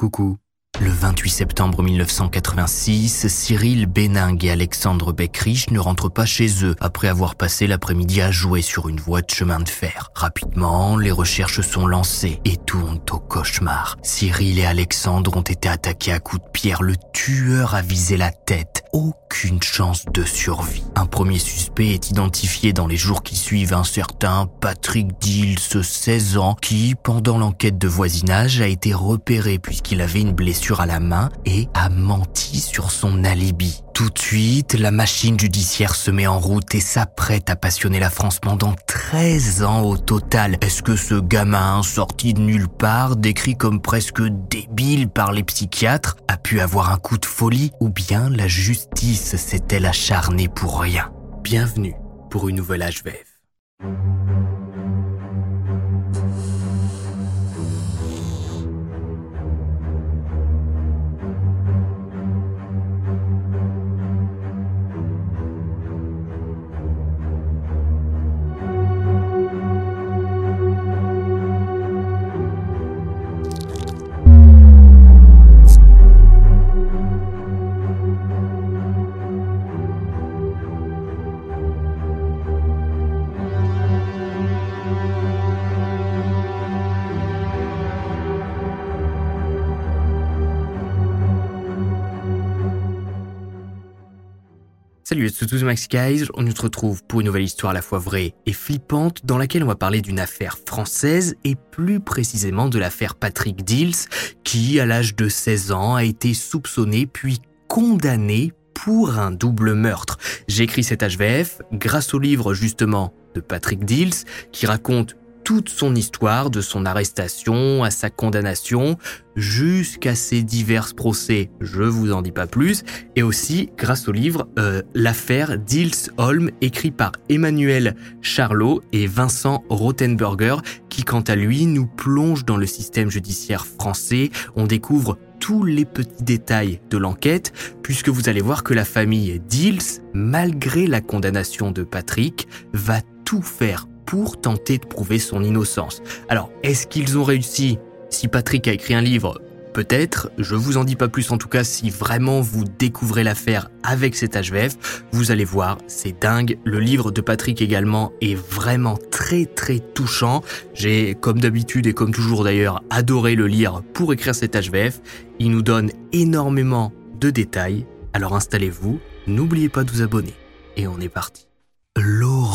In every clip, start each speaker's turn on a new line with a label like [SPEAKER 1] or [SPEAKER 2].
[SPEAKER 1] Coucou. Le 28 septembre 1986, Cyril Béningue et Alexandre Beckrich ne rentrent pas chez eux après avoir passé l'après-midi à jouer sur une voie de chemin de fer. Rapidement, les recherches sont lancées et tournent au cauchemar. Cyril et Alexandre ont été attaqués à coups de pierre. Le tueur a visé la tête. Aucune chance de survie. Un premier suspect est identifié dans les jours qui suivent un certain Patrick Dills, 16 ans, qui, pendant l'enquête de voisinage, a été repéré puisqu'il avait une blessure à la main et a menti sur son alibi. Tout de suite, la machine judiciaire se met en route et s'apprête à passionner la France pendant 13 ans au total. Est-ce que ce gamin, sorti de nulle part, décrit comme presque débile par les psychiatres, a pu avoir un coup de folie ou bien la justice s'est-elle acharnée pour rien? Bienvenue pour une nouvelle HVF. Salut à tous Max Guys, on se retrouve pour une nouvelle histoire à la fois vraie et flippante dans laquelle on va parler d'une affaire française et plus précisément de l'affaire Patrick Dills qui à l'âge de 16 ans a été soupçonné puis condamné pour un double meurtre. J'ai écrit cet HVF grâce au livre justement de Patrick Dills qui raconte toute son histoire, de son arrestation à sa condamnation, jusqu'à ses divers procès, je vous en dis pas plus, et aussi grâce au livre euh, L'affaire Dils-Holm, écrit par Emmanuel Charlot et Vincent Rothenberger, qui quant à lui nous plonge dans le système judiciaire français. On découvre tous les petits détails de l'enquête, puisque vous allez voir que la famille Dils, malgré la condamnation de Patrick, va tout faire pour tenter de prouver son innocence. Alors, est-ce qu'ils ont réussi? Si Patrick a écrit un livre, peut-être, je vous en dis pas plus en tout cas, si vraiment vous découvrez l'affaire avec cet HVF, vous allez voir, c'est dingue. Le livre de Patrick également est vraiment très très touchant. J'ai, comme d'habitude et comme toujours d'ailleurs, adoré le lire pour écrire cet HVF. Il nous donne énormément de détails. Alors installez-vous, n'oubliez pas de vous abonner. Et on est parti.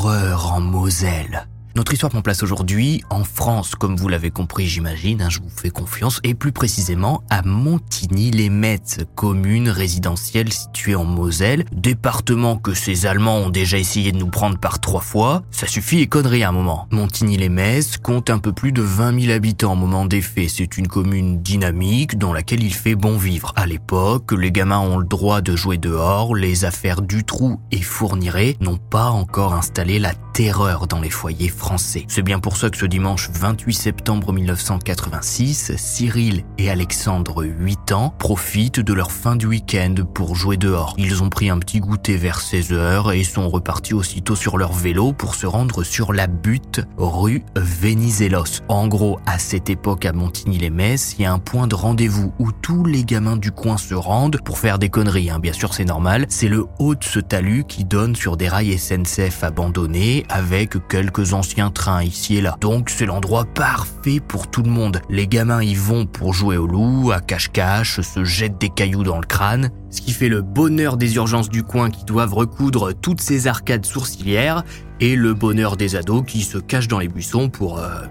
[SPEAKER 1] En Moselle. Notre histoire prend place aujourd'hui en France, comme vous l'avez compris j'imagine, hein, je vous fais confiance, et plus précisément à Montigny-les-Metz, commune résidentielle située en Moselle, département que ces Allemands ont déjà essayé de nous prendre par trois fois. Ça suffit et connerie à un moment. Montigny-les-Metz compte un peu plus de 20 000 habitants au moment des faits. C'est une commune dynamique dans laquelle il fait bon vivre. À l'époque, les gamins ont le droit de jouer dehors, les affaires du trou et Fourniret n'ont pas encore installé la terreur dans les foyers français c'est bien pour ça que ce dimanche 28 septembre 1986, Cyril et Alexandre, 8 ans, profitent de leur fin du week-end pour jouer dehors. Ils ont pris un petit goûter vers 16h et sont repartis aussitôt sur leur vélo pour se rendre sur la butte rue Venizelos. En gros, à cette époque à Montigny-les-Metz, il y a un point de rendez-vous où tous les gamins du coin se rendent pour faire des conneries. Hein. Bien sûr, c'est normal. C'est le haut de ce talus qui donne sur des rails SNCF abandonnés avec quelques anciens un train ici et là. Donc c'est l'endroit parfait pour tout le monde. Les gamins y vont pour jouer au loup, à cache-cache, se jettent des cailloux dans le crâne, ce qui fait le bonheur des urgences du coin qui doivent recoudre toutes ces arcades sourcilières et le bonheur des ados qui se cachent dans les buissons pour... Euh,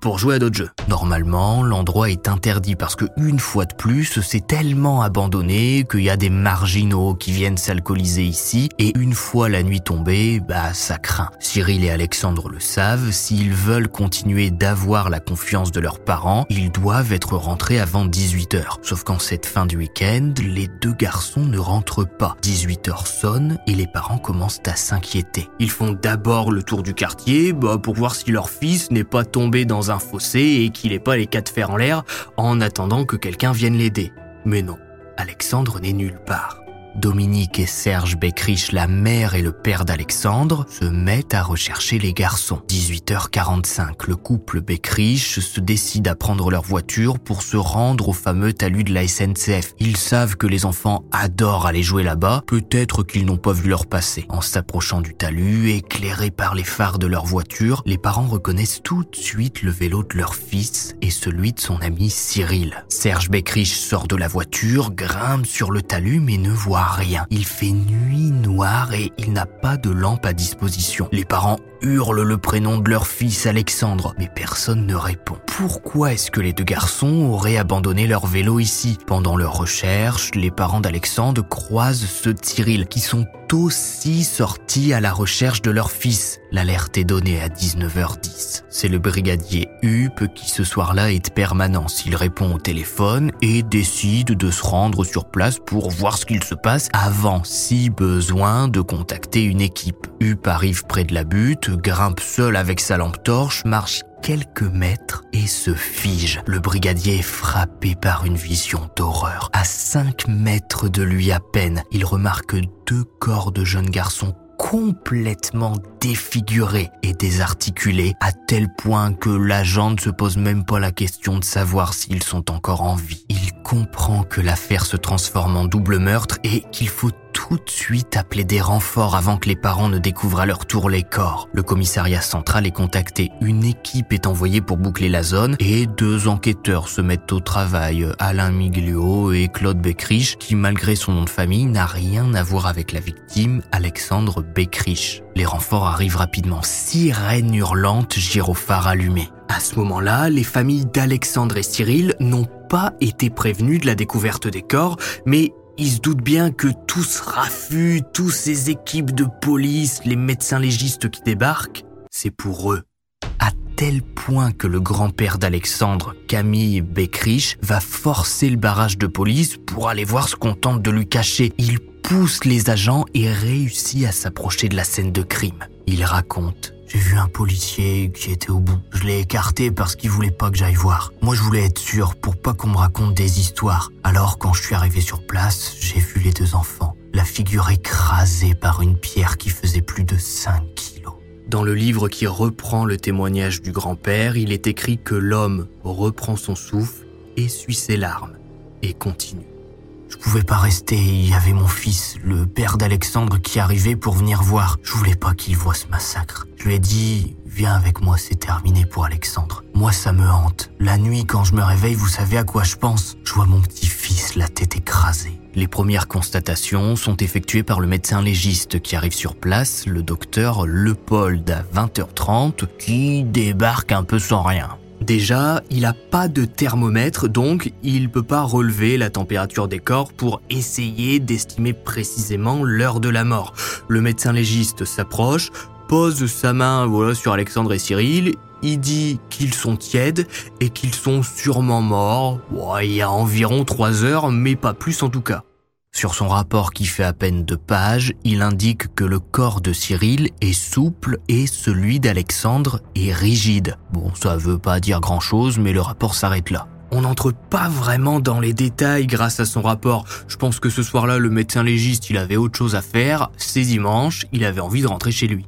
[SPEAKER 1] pour jouer à d'autres jeux. Normalement, l'endroit est interdit parce que une fois de plus, c'est tellement abandonné qu'il y a des marginaux qui viennent s'alcooliser ici et une fois la nuit tombée, bah ça craint. Cyril et Alexandre le savent, s'ils veulent continuer d'avoir la confiance de leurs parents, ils doivent être rentrés avant 18h. Sauf qu'en cette fin du week-end, les deux garçons ne rentrent pas. 18h sonne et les parents commencent à s'inquiéter. Ils font d'abord le tour du quartier bah, pour voir si leur fils n'est pas tombé dans un fossé et qu'il n'est pas les quatre fers en l'air en attendant que quelqu'un vienne l'aider. Mais non, Alexandre n'est nulle part. Dominique et Serge Beckrich, la mère et le père d'Alexandre, se mettent à rechercher les garçons. 18h45, le couple Beckrich se décide à prendre leur voiture pour se rendre au fameux talus de la SNCF. Ils savent que les enfants adorent aller jouer là-bas, peut-être qu'ils n'ont pas vu leur passer. En s'approchant du talus, éclairés par les phares de leur voiture, les parents reconnaissent tout de suite le vélo de leur fils et celui de son ami Cyril. Serge Beckrich sort de la voiture, grimpe sur le talus mais ne voit rien. Il fait nuit noire et il n'a pas de lampe à disposition. Les parents hurlent le prénom de leur fils Alexandre, mais personne ne répond. Pourquoi est-ce que les deux garçons auraient abandonné leur vélo ici? Pendant leur recherche, les parents d'Alexandre croisent ceux de Cyril, qui sont aussi sortis à la recherche de leur fils. L'alerte est donnée à 19h10. C'est le brigadier Hupp qui ce soir-là est de permanence. Il répond au téléphone et décide de se rendre sur place pour voir ce qu'il se passe avant, si besoin, de contacter une équipe. Hupp arrive près de la butte, grimpe seul avec sa lampe torche, marche quelques mètres et se fige. Le brigadier est frappé par une vision d'horreur. À cinq mètres de lui à peine, il remarque deux corps de jeunes garçons complètement défigurés et désarticulés à tel point que l'agent ne se pose même pas la question de savoir s'ils sont encore en vie. Il comprend que l'affaire se transforme en double meurtre et qu'il faut tout de suite appeler des renforts avant que les parents ne découvrent à leur tour les corps. Le commissariat central est contacté, une équipe est envoyée pour boucler la zone et deux enquêteurs se mettent au travail, Alain Miglio et Claude Beckrich, qui malgré son nom de famille n'a rien à voir avec la victime, Alexandre Beckrich. Les renforts arrivent rapidement, sirène hurlante, gyrophare allumé. À ce moment-là, les familles d'Alexandre et Cyril n'ont pas été prévenues de la découverte des corps, mais ils se doutent bien que tout ce raffut, tous ces équipes de police, les médecins légistes qui débarquent, c'est pour eux. À tel point que le grand-père d'Alexandre, Camille Beckrich, va forcer le barrage de police pour aller voir ce qu'on tente de lui cacher. Il pousse les agents et réussit à s'approcher de la scène de crime. Il raconte j'ai vu un policier qui était au bout. Je l'ai écarté parce qu'il voulait pas que j'aille voir. Moi, je voulais être sûr pour pas qu'on me raconte des histoires. Alors, quand je suis arrivé sur place, j'ai vu les deux enfants. La figure écrasée par une pierre qui faisait plus de 5 kilos. Dans le livre qui reprend le témoignage du grand-père, il est écrit que l'homme reprend son souffle, essuie ses larmes et continue. Je pouvais pas rester, il y avait mon fils, le père d'Alexandre qui arrivait pour venir voir. Je voulais pas qu'il voie ce massacre. Je lui ai dit, viens avec moi, c'est terminé pour Alexandre. Moi, ça me hante. La nuit, quand je me réveille, vous savez à quoi je pense? Je vois mon petit-fils, la tête écrasée. Les premières constatations sont effectuées par le médecin légiste qui arrive sur place, le docteur Leopold à 20h30, qui débarque un peu sans rien. Déjà, il n'a pas de thermomètre, donc il ne peut pas relever la température des corps pour essayer d'estimer précisément l'heure de la mort. Le médecin légiste s'approche, pose sa main voilà, sur Alexandre et Cyril, il dit qu'ils sont tièdes et qu'ils sont sûrement morts, il y a environ trois heures, mais pas plus en tout cas. Sur son rapport qui fait à peine deux pages, il indique que le corps de Cyril est souple et celui d'Alexandre est rigide. Bon, ça veut pas dire grand chose, mais le rapport s'arrête là. On n'entre pas vraiment dans les détails grâce à son rapport. Je pense que ce soir-là, le médecin légiste, il avait autre chose à faire. C'est dimanche, il avait envie de rentrer chez lui.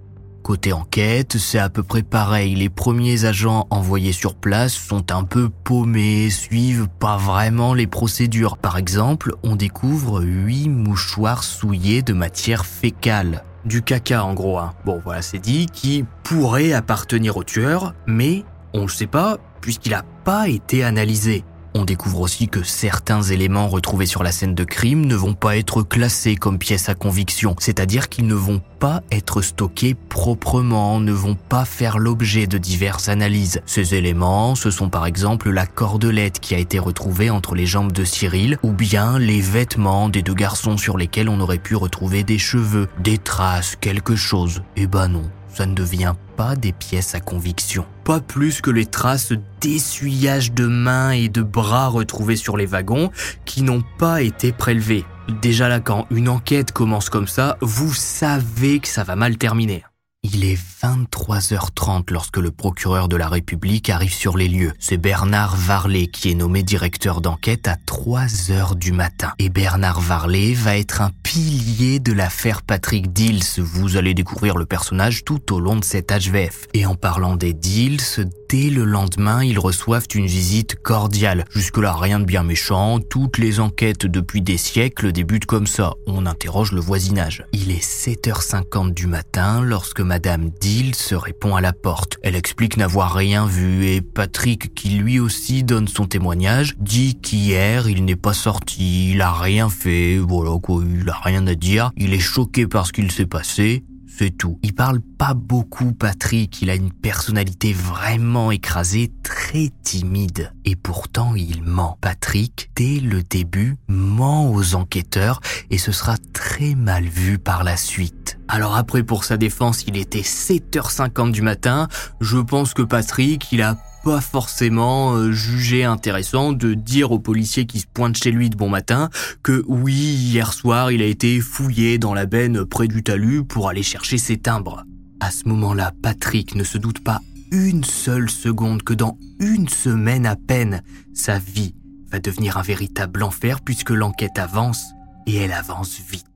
[SPEAKER 1] Côté enquête, c'est à peu près pareil. Les premiers agents envoyés sur place sont un peu paumés, suivent pas vraiment les procédures. Par exemple, on découvre huit mouchoirs souillés de matière fécale. Du caca en gros, hein. Bon voilà c'est dit, qui pourrait appartenir au tueur, mais on le sait pas puisqu'il a pas été analysé. On découvre aussi que certains éléments retrouvés sur la scène de crime ne vont pas être classés comme pièces à conviction, c'est-à-dire qu'ils ne vont pas être stockés proprement, ne vont pas faire l'objet de diverses analyses. Ces éléments, ce sont par exemple la cordelette qui a été retrouvée entre les jambes de Cyril, ou bien les vêtements des deux garçons sur lesquels on aurait pu retrouver des cheveux, des traces, quelque chose. Eh ben non, ça ne devient pas des pièces à conviction. Pas plus que les traces d'essuyage de mains et de bras retrouvés sur les wagons qui n'ont pas été prélevés. Déjà là, quand une enquête commence comme ça, vous savez que ça va mal terminer. Il est 23h30 lorsque le procureur de la République arrive sur les lieux. C'est Bernard Varlet qui est nommé directeur d'enquête à 3h du matin. Et Bernard Varlet va être un pilier de l'affaire Patrick Dills. Vous allez découvrir le personnage tout au long de cet HVF. Et en parlant des Dills, dès le lendemain, ils reçoivent une visite cordiale. Jusque-là, rien de bien méchant. Toutes les enquêtes depuis des siècles débutent comme ça. On interroge le voisinage. Il est 7h50 du matin lorsque Madame Dill se répond à la porte. Elle explique n'avoir rien vu et Patrick, qui lui aussi donne son témoignage, dit qu'hier il n'est pas sorti, il a rien fait, voilà quoi, il a rien à dire, il est choqué par ce qu'il s'est passé, c'est tout. Il parle pas beaucoup, Patrick. Il a une personnalité vraiment écrasée, très timide. Et pourtant, il ment. Patrick, dès le début, ment aux enquêteurs et ce sera très mal vu par la suite. Alors après, pour sa défense, il était 7h50 du matin. Je pense que Patrick, il a pas forcément euh, jugé intéressant de dire aux policiers qui se pointent chez lui de bon matin que oui, hier soir, il a été fouillé dans la benne près du talus pour aller chercher ses timbres. À ce moment-là, Patrick ne se doute pas une seule seconde que dans une semaine à peine, sa vie va devenir un véritable enfer puisque l'enquête avance et elle avance vite.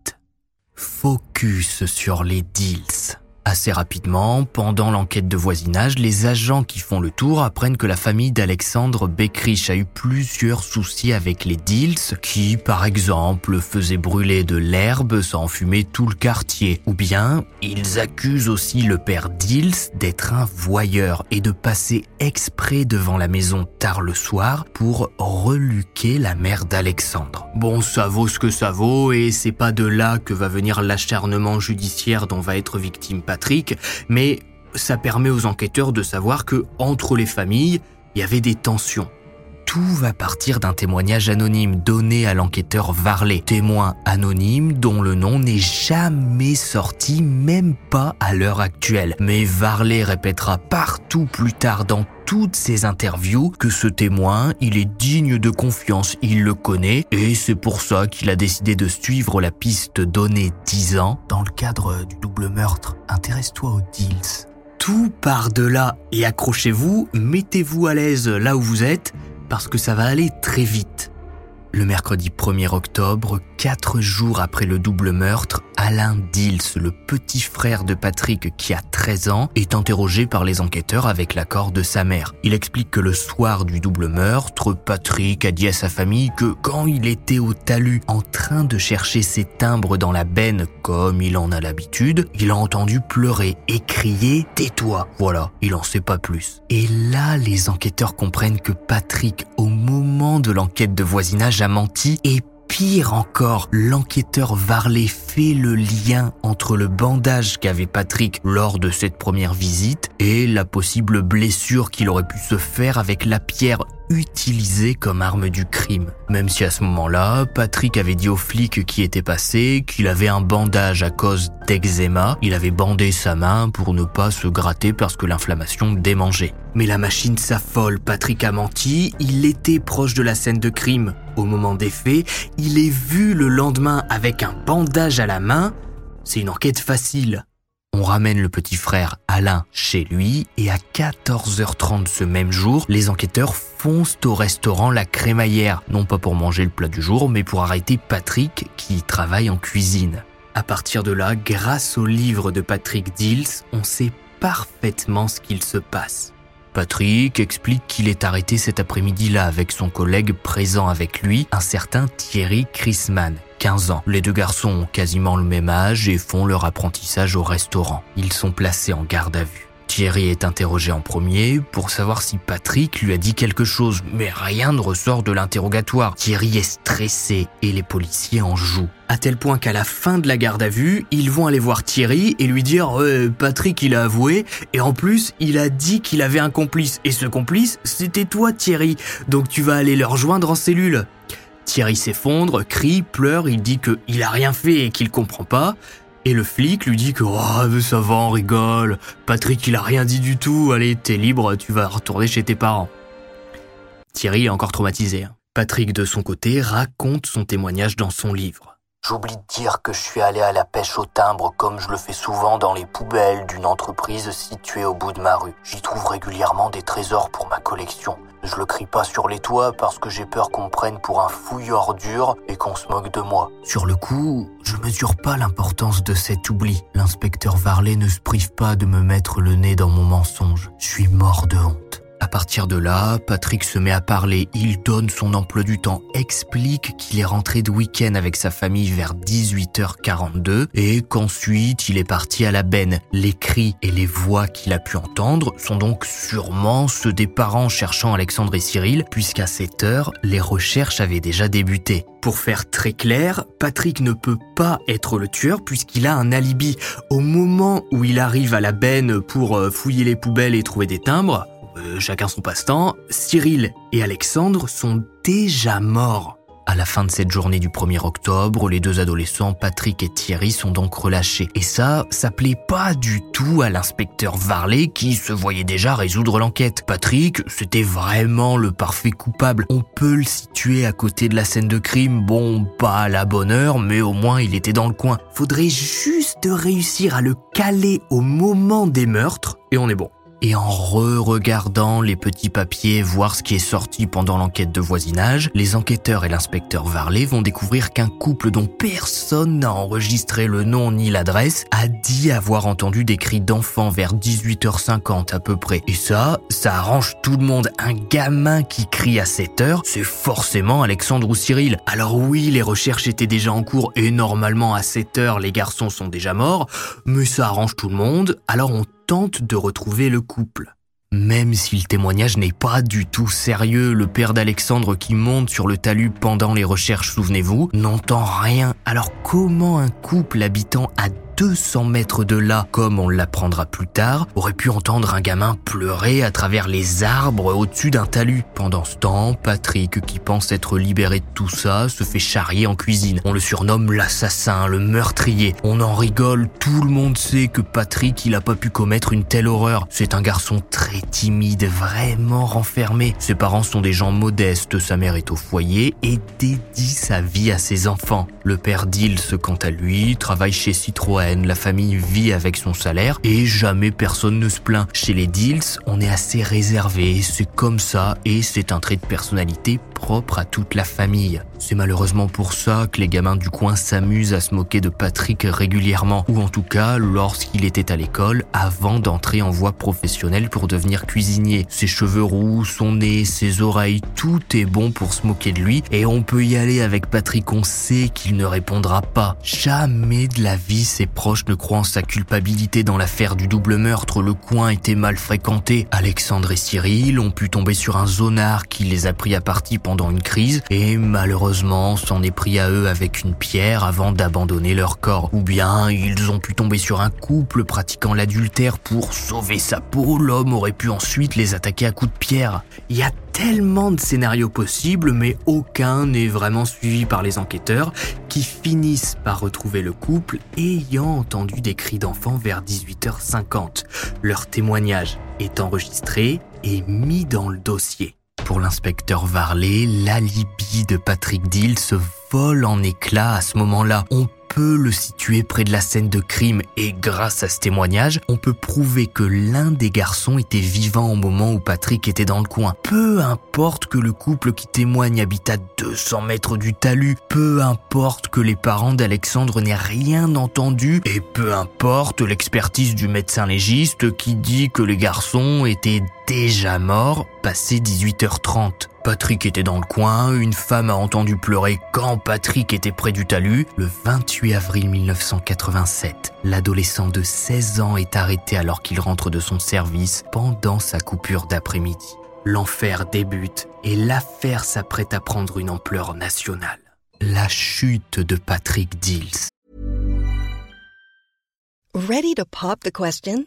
[SPEAKER 1] Focus sur les deals. Assez rapidement, pendant l'enquête de voisinage, les agents qui font le tour apprennent que la famille d'Alexandre Beckrich a eu plusieurs soucis avec les Dils, qui, par exemple, faisaient brûler de l'herbe sans fumer tout le quartier. Ou bien, ils accusent aussi le père Dils d'être un voyeur et de passer exprès devant la maison tard le soir pour reluquer la mère d'Alexandre. Bon, ça vaut ce que ça vaut et c'est pas de là que va venir l'acharnement judiciaire dont va être victime Patrick, mais ça permet aux enquêteurs de savoir que entre les familles, il y avait des tensions. Tout va partir d'un témoignage anonyme donné à l'enquêteur Varley, témoin anonyme dont le nom n'est jamais sorti, même pas à l'heure actuelle. Mais Varley répétera partout plus tard dans toutes ses interviews que ce témoin, il est digne de confiance, il le connaît, et c'est pour ça qu'il a décidé de suivre la piste donnée 10 ans dans le cadre du double meurtre. Intéresse-toi aux deals. Tout part de là, et accrochez-vous, mettez-vous à l'aise là où vous êtes, parce que ça va aller très vite. Le mercredi 1er octobre, quatre jours après le double meurtre, Alain Dils, le petit frère de Patrick qui a 13 ans, est interrogé par les enquêteurs avec l'accord de sa mère. Il explique que le soir du double meurtre, Patrick a dit à sa famille que quand il était au talus en train de chercher ses timbres dans la benne comme il en a l'habitude, il a entendu pleurer et crier « Tais-toi !» Voilà, il en sait pas plus. Et là, les enquêteurs comprennent que Patrick, moment de l'enquête de voisinage, a menti et Pire encore, l'enquêteur Varley fait le lien entre le bandage qu'avait Patrick lors de cette première visite et la possible blessure qu'il aurait pu se faire avec la pierre utilisée comme arme du crime. Même si à ce moment-là, Patrick avait dit aux flics qui étaient passés qu'il avait un bandage à cause d'eczéma, il avait bandé sa main pour ne pas se gratter parce que l'inflammation démangeait. Mais la machine s'affole, Patrick a menti, il était proche de la scène de crime. Au moment des faits, il est vu le lendemain avec un bandage à la main. C'est une enquête facile. On ramène le petit frère Alain chez lui et à 14h30 ce même jour, les enquêteurs foncent au restaurant La Crémaillère, non pas pour manger le plat du jour, mais pour arrêter Patrick qui travaille en cuisine. À partir de là, grâce au livre de Patrick Dills, on sait parfaitement ce qu'il se passe. Patrick explique qu'il est arrêté cet après-midi-là avec son collègue présent avec lui, un certain Thierry Chrisman, 15 ans. Les deux garçons ont quasiment le même âge et font leur apprentissage au restaurant. Ils sont placés en garde à vue. Thierry est interrogé en premier pour savoir si Patrick lui a dit quelque chose, mais rien ne ressort de l'interrogatoire. Thierry est stressé et les policiers en jouent. À tel point qu'à la fin de la garde à vue, ils vont aller voir Thierry et lui dire Patrick il a avoué et en plus il a dit qu'il avait un complice et ce complice c'était toi Thierry donc tu vas aller le rejoindre en cellule. Thierry s'effondre, crie, pleure, il dit qu'il a rien fait et qu'il comprend pas. Et le flic lui dit que oh, ça va, on rigole. Patrick, il a rien dit du tout. Allez, t'es libre, tu vas retourner chez tes parents. Thierry est encore traumatisé. Hein. Patrick, de son côté, raconte son témoignage dans son livre.
[SPEAKER 2] J'oublie de dire que je suis allé à la pêche au timbre comme je le fais souvent dans les poubelles d'une entreprise située au bout de ma rue. J'y trouve régulièrement des trésors pour ma collection. Je le crie pas sur les toits parce que j'ai peur qu'on me prenne pour un fouilleur dur et qu'on se moque de moi.
[SPEAKER 1] Sur le coup, je mesure pas l'importance de cet oubli. L'inspecteur Varley ne se prive pas de me mettre le nez dans mon mensonge. Je suis mort de honte. À partir de là, Patrick se met à parler, il donne son emploi du temps, explique qu'il est rentré de week-end avec sa famille vers 18h42 et qu'ensuite il est parti à la benne. Les cris et les voix qu'il a pu entendre sont donc sûrement ceux des parents cherchant Alexandre et Cyril, puisqu'à cette heure, les recherches avaient déjà débuté. Pour faire très clair, Patrick ne peut pas être le tueur puisqu'il a un alibi. Au moment où il arrive à la benne pour euh, fouiller les poubelles et trouver des timbres, euh, chacun son passe-temps, Cyril et Alexandre sont déjà morts. À la fin de cette journée du 1er octobre, les deux adolescents, Patrick et Thierry, sont donc relâchés. Et ça, ça plaît pas du tout à l'inspecteur Varley qui se voyait déjà résoudre l'enquête. Patrick, c'était vraiment le parfait coupable. On peut le situer à côté de la scène de crime. Bon, pas à la bonne heure, mais au moins il était dans le coin. Faudrait juste réussir à le caler au moment des meurtres et on est bon et en re-regardant les petits papiers, voir ce qui est sorti pendant l'enquête de voisinage, les enquêteurs et l'inspecteur Varley vont découvrir qu'un couple dont personne n'a enregistré le nom ni l'adresse a dit avoir entendu des cris d'enfants vers 18h50 à peu près. Et ça, ça arrange tout le monde. Un gamin qui crie à 7 heures, c'est forcément Alexandre ou Cyril. Alors oui, les recherches étaient déjà en cours et normalement à 7 heures, les garçons sont déjà morts, mais ça arrange tout le monde. Alors on tente de retrouver le couple. Même si le témoignage n'est pas du tout sérieux, le père d'Alexandre qui monte sur le talus pendant les recherches, souvenez-vous, n'entend rien. Alors comment un couple habitant à 200 mètres de là, comme on l'apprendra plus tard, aurait pu entendre un gamin pleurer à travers les arbres au-dessus d'un talus. Pendant ce temps, Patrick, qui pense être libéré de tout ça, se fait charrier en cuisine. On le surnomme l'assassin, le meurtrier. On en rigole, tout le monde sait que Patrick, il a pas pu commettre une telle horreur. C'est un garçon très timide, vraiment renfermé. Ses parents sont des gens modestes, sa mère est au foyer et dédie sa vie à ses enfants. Le père Dils, quant à lui, travaille chez Citroën la famille vit avec son salaire et jamais personne ne se plaint. Chez les Deals, on est assez réservé, c'est comme ça et c'est un trait de personnalité propre à toute la famille. C'est malheureusement pour ça que les gamins du coin s'amusent à se moquer de Patrick régulièrement, ou en tout cas lorsqu'il était à l'école avant d'entrer en voie professionnelle pour devenir cuisinier. Ses cheveux roux, son nez, ses oreilles, tout est bon pour se moquer de lui et on peut y aller avec Patrick, on sait qu'il ne répondra pas. Jamais de la vie ses proches ne croient en sa culpabilité dans l'affaire du double meurtre, le coin était mal fréquenté. Alexandre et Cyril ont pu tomber sur un zonard qui les a pris à partie pendant une crise et malheureusement s'en est pris à eux avec une pierre avant d'abandonner leur corps. Ou bien ils ont pu tomber sur un couple pratiquant l'adultère pour sauver sa peau, l'homme aurait pu ensuite les attaquer à coups de pierre. Il y a tellement de scénarios possibles, mais aucun n'est vraiment suivi par les enquêteurs qui finissent par retrouver le couple ayant entendu des cris d'enfants vers 18h50. Leur témoignage est enregistré et mis dans le dossier. Pour l'inspecteur Varley, l'alibi de Patrick Dill se vole en éclats à ce moment-là. Peut le situer près de la scène de crime et grâce à ce témoignage, on peut prouver que l'un des garçons était vivant au moment où Patrick était dans le coin. Peu importe que le couple qui témoigne habite à 200 mètres du talus, peu importe que les parents d'Alexandre n'aient rien entendu et peu importe l'expertise du médecin légiste qui dit que les garçons étaient déjà morts passé 18h30. Patrick était dans le coin, une femme a entendu pleurer quand Patrick était près du talus. Le 28 avril 1987, l'adolescent de 16 ans est arrêté alors qu'il rentre de son service pendant sa coupure d'après-midi. L'enfer débute et l'affaire s'apprête à prendre une ampleur nationale. La chute de Patrick Dills.
[SPEAKER 3] Ready to pop the question?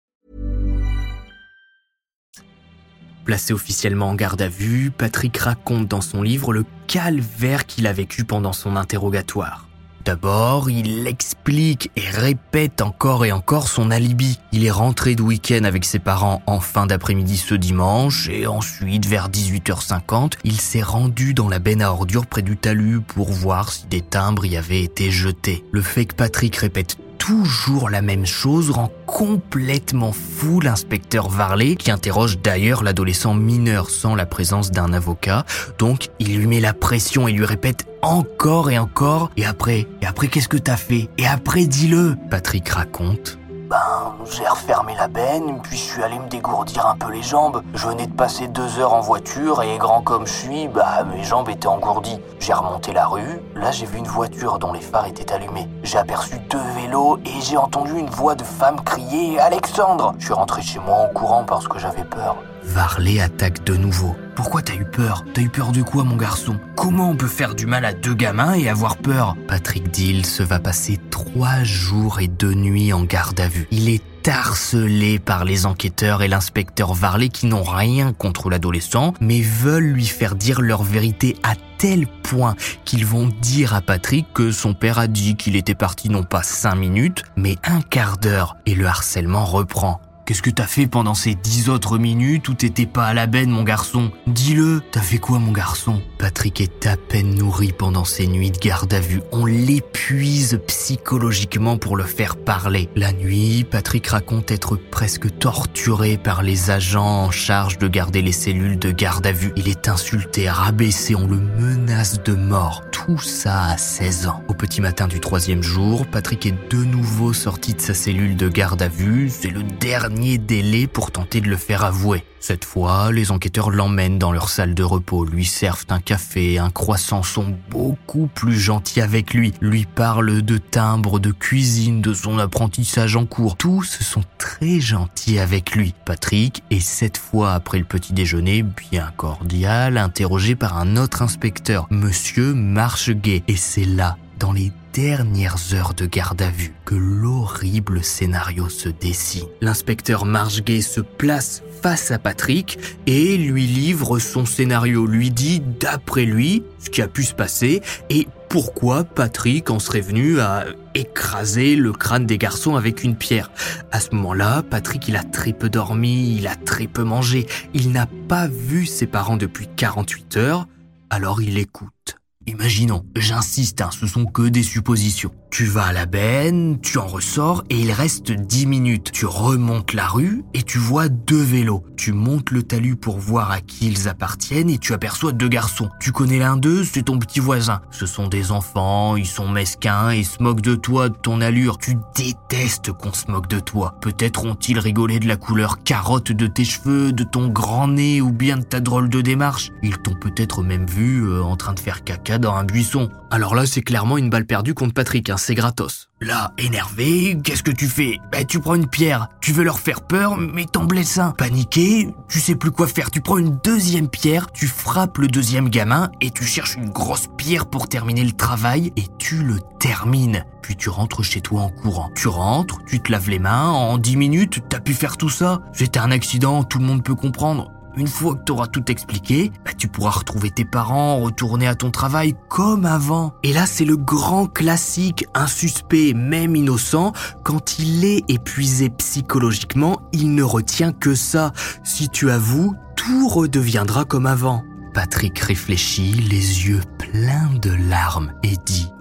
[SPEAKER 1] Placé officiellement en garde à vue, Patrick raconte dans son livre le calvaire qu'il a vécu pendant son interrogatoire. D'abord, il explique et répète encore et encore son alibi. Il est rentré de week-end avec ses parents en fin d'après-midi ce dimanche et ensuite, vers 18h50, il s'est rendu dans la benne à ordures près du talus pour voir si des timbres y avaient été jetés. Le fait que Patrick répète toujours la même chose rend complètement fou l'inspecteur Varley qui interroge d'ailleurs l'adolescent mineur sans la présence d'un avocat. Donc il lui met la pression et lui répète encore et encore et après et après qu'est-ce que t'as fait? Et après dis-le Patrick raconte.
[SPEAKER 2] Ben, j'ai refermé la benne, puis je suis allé me dégourdir un peu les jambes. Je venais de passer deux heures en voiture et grand comme je suis, bah mes jambes étaient engourdies. J'ai remonté la rue, là j'ai vu une voiture dont les phares étaient allumés. J'ai aperçu deux vélos et j'ai entendu une voix de femme crier Alexandre Je suis rentré chez moi en courant parce que j'avais peur.
[SPEAKER 1] Varley attaque de nouveau. Pourquoi t'as eu peur? T'as eu peur de quoi, mon garçon? Comment on peut faire du mal à deux gamins et avoir peur? Patrick Dill se va passer trois jours et deux nuits en garde à vue. Il est harcelé par les enquêteurs et l'inspecteur Varley qui n'ont rien contre l'adolescent, mais veulent lui faire dire leur vérité à tel point qu'ils vont dire à Patrick que son père a dit qu'il était parti non pas cinq minutes, mais un quart d'heure, et le harcèlement reprend. Qu'est-ce que t'as fait pendant ces dix autres minutes où t'étais pas à la benne, mon garçon? Dis-le, t'as fait quoi, mon garçon? Patrick est à peine nourri pendant ces nuits de garde à vue. On l'épuise psychologiquement pour le faire parler. La nuit, Patrick raconte être presque torturé par les agents en charge de garder les cellules de garde à vue. Il est insulté, rabaissé, on le menace de mort. Tout ça à 16 ans. Au petit matin du troisième jour, Patrick est de nouveau sorti de sa cellule de garde à vue. C'est le dernier délai pour tenter de le faire avouer. Cette fois, les enquêteurs l'emmènent dans leur salle de repos, lui servent un café, un croissant, sont beaucoup plus gentils avec lui, lui parlent de timbre, de cuisine, de son apprentissage en cours. Tous sont très gentils avec lui. Patrick est cette fois après le petit déjeuner bien cordial, interrogé par un autre inspecteur, Monsieur Marcheguet. Et c'est là, dans les dernières heures de garde à vue que l'horrible scénario se dessine. L'inspecteur Marcheguet se place face à Patrick et lui livre son scénario, lui dit d'après lui ce qui a pu se passer et pourquoi Patrick en serait venu à écraser le crâne des garçons avec une pierre. À ce moment-là, Patrick, il a très peu dormi, il a très peu mangé, il n'a pas vu ses parents depuis 48 heures, alors il écoute. Imaginons, j'insiste, hein, ce sont que des suppositions. Tu vas à la benne, tu en ressors et il reste 10 minutes. Tu remontes la rue et tu vois deux vélos. Tu montes le talus pour voir à qui ils appartiennent et tu aperçois deux garçons. Tu connais l'un d'eux, c'est ton petit voisin. Ce sont des enfants, ils sont mesquins et se moquent de toi, de ton allure. Tu détestes qu'on se moque de toi. Peut-être ont-ils rigolé de la couleur carotte de tes cheveux, de ton grand nez ou bien de ta drôle de démarche. Ils t'ont peut-être même vu euh, en train de faire caca dans un buisson. Alors là, c'est clairement une balle perdue contre Patrick, hein, c'est gratos. Là, énervé, qu'est-ce que tu fais? Ben, tu prends une pierre, tu veux leur faire peur, mais t'en blesses un. Paniqué, tu sais plus quoi faire, tu prends une deuxième pierre, tu frappes le deuxième gamin et tu cherches une grosse pierre pour terminer le travail et tu le termines. Puis tu rentres chez toi en courant. Tu rentres, tu te laves les mains, en 10 minutes, t'as pu faire tout ça. C'était un accident, tout le monde peut comprendre. Une fois que t'auras tout expliqué, bah, tu pourras retrouver tes parents, retourner à ton travail comme avant. Et là, c'est le grand classique, un suspect, même innocent, quand il est épuisé psychologiquement, il ne retient que ça. Si tu avoues, tout redeviendra comme avant. Patrick réfléchit, les yeux plein de larmes et dit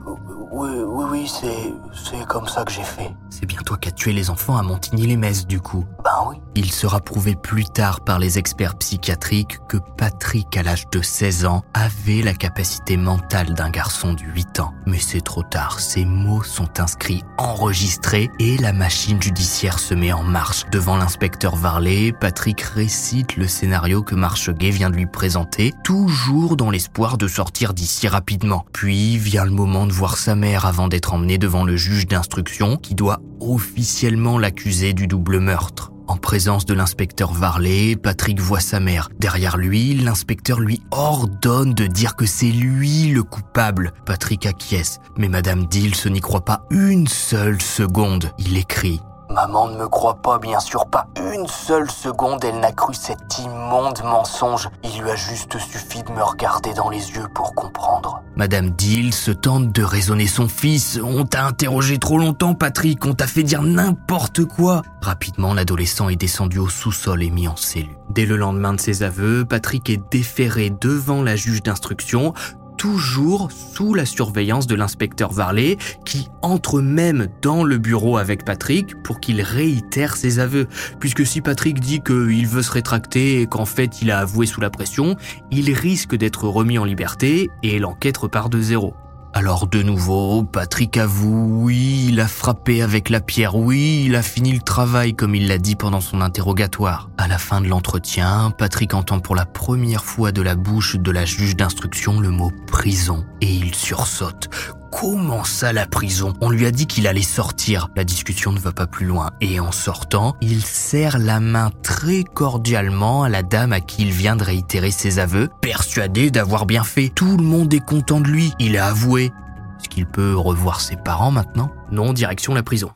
[SPEAKER 2] Oui, oui, oui, c'est, c'est comme ça que j'ai fait.
[SPEAKER 1] C'est bien toi qui as tué les enfants à Montigny-les-Messes du coup.
[SPEAKER 2] Ben oui.
[SPEAKER 1] Il sera prouvé plus tard par les experts psychiatriques que Patrick, à l'âge de 16 ans, avait la capacité mentale d'un garçon de 8 ans. Mais c'est trop tard, ces mots sont inscrits, enregistrés, et la machine judiciaire se met en marche. Devant l'inspecteur Varley, Patrick récite le scénario que Marcheguet vient de lui présenter, toujours dans l'espoir de sortir d'ici rapidement. Puis vient le moment de voir sa mère avant d'être emmené devant le juge d'instruction qui doit officiellement l'accuser du double meurtre. En présence de l'inspecteur Varley, Patrick voit sa mère. Derrière lui, l'inspecteur lui ordonne de dire que c'est lui le coupable. Patrick acquiesce, mais Madame Dills n'y croit pas une seule seconde. Il écrit
[SPEAKER 2] Maman ne me croit pas, bien sûr, pas une seule seconde, elle n'a cru cet immonde mensonge. Il lui a juste suffi de me regarder dans les yeux pour comprendre.
[SPEAKER 1] Madame Dill se tente de raisonner son fils. On t'a interrogé trop longtemps, Patrick, on t'a fait dire n'importe quoi. Rapidement, l'adolescent est descendu au sous-sol et mis en cellule. Dès le lendemain de ses aveux, Patrick est déféré devant la juge d'instruction, toujours sous la surveillance de l'inspecteur Varley, qui entre même dans le bureau avec Patrick pour qu'il réitère ses aveux. Puisque si Patrick dit qu'il veut se rétracter et qu'en fait il a avoué sous la pression, il risque d'être remis en liberté et l'enquête repart de zéro. Alors de nouveau, Patrick avoue, oui, il a frappé avec la pierre, oui, il a fini le travail comme il l'a dit pendant son interrogatoire. À la fin de l'entretien, Patrick entend pour la première fois de la bouche de la juge d'instruction le mot prison et il sursaute. Comment ça la prison On lui a dit qu'il allait sortir. La discussion ne va pas plus loin. Et en sortant, il serre la main très cordialement à la dame à qui il vient de réitérer ses aveux, persuadé d'avoir bien fait. Tout le monde est content de lui. Il a avoué. Est-ce qu'il peut revoir ses parents maintenant? Non, direction la prison.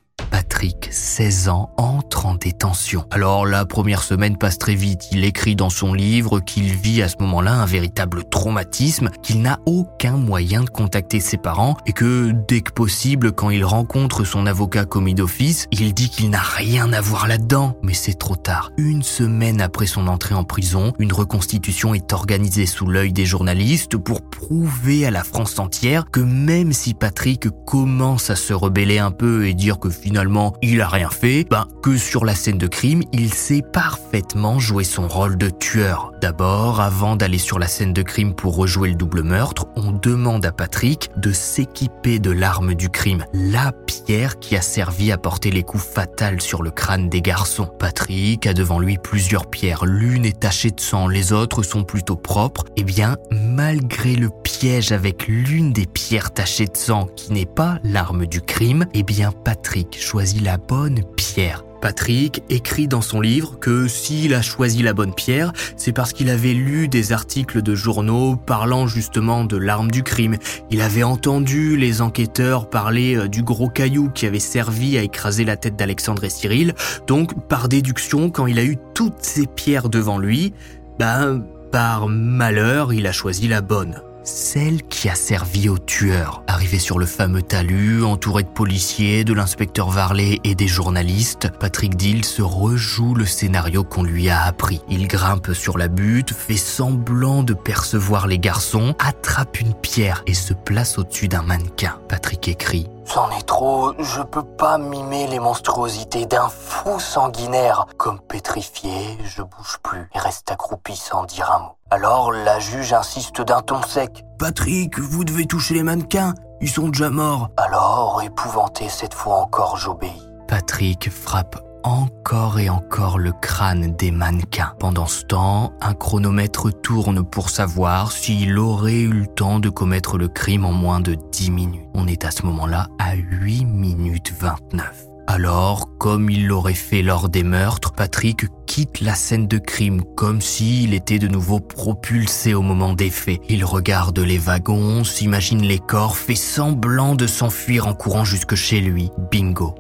[SPEAKER 1] Patrick, 16 ans, entre en détention. Alors la première semaine passe très vite. Il écrit dans son livre qu'il vit à ce moment-là un véritable traumatisme, qu'il n'a aucun moyen de contacter ses parents et que dès que possible, quand il rencontre son avocat commis d'office, il dit qu'il n'a rien à voir là-dedans. Mais c'est trop tard. Une semaine après son entrée en prison, une reconstitution est organisée sous l'œil des journalistes pour prouver à la France entière que même si Patrick commence à se rebeller un peu et dire que finalement il a rien fait, ben, que sur la scène de crime, il sait parfaitement jouer son rôle de tueur. D'abord, avant d'aller sur la scène de crime pour rejouer le double meurtre, on demande à Patrick de s'équiper de l'arme du crime, la pierre qui a servi à porter les coups fatals sur le crâne des garçons. Patrick a devant lui plusieurs pierres, l'une est tachée de sang, les autres sont plutôt propres. Eh bien, malgré le piège avec l'une des pierres tachées de sang qui n'est pas l'arme du crime, eh bien Patrick choisit la bonne pierre. Patrick écrit dans son livre que s'il a choisi la bonne pierre, c'est parce qu'il avait lu des articles de journaux parlant justement de l'arme du crime. Il avait entendu les enquêteurs parler euh, du gros caillou qui avait servi à écraser la tête d'Alexandre et Cyril. Donc, par déduction, quand il a eu toutes ces pierres devant lui, ben, par malheur, il a choisi la bonne celle qui a servi au tueur. Arrivé sur le fameux talus, entouré de policiers, de l'inspecteur Varley et des journalistes, Patrick Dill se rejoue le scénario qu'on lui a appris. Il grimpe sur la butte, fait semblant de percevoir les garçons, attrape une pierre et se place au-dessus d'un mannequin. Patrick écrit
[SPEAKER 2] C'en est trop, je peux pas mimer les monstruosités d'un fou sanguinaire. Comme pétrifié, je bouge plus et reste accroupi sans dire un mot. Alors la juge insiste d'un ton sec.
[SPEAKER 1] Patrick, vous devez toucher les mannequins, ils sont déjà morts.
[SPEAKER 2] Alors, épouvanté cette fois encore, j'obéis.
[SPEAKER 1] Patrick frappe encore et encore le crâne des mannequins. Pendant ce temps, un chronomètre tourne pour savoir s'il aurait eu le temps de commettre le crime en moins de 10 minutes. On est à ce moment-là à 8 minutes 29. Alors, comme il l'aurait fait lors des meurtres, Patrick quitte la scène de crime comme s'il était de nouveau propulsé au moment des faits. Il regarde les wagons, s'imagine les corps, fait semblant de s'enfuir en courant jusque chez lui. Bingo,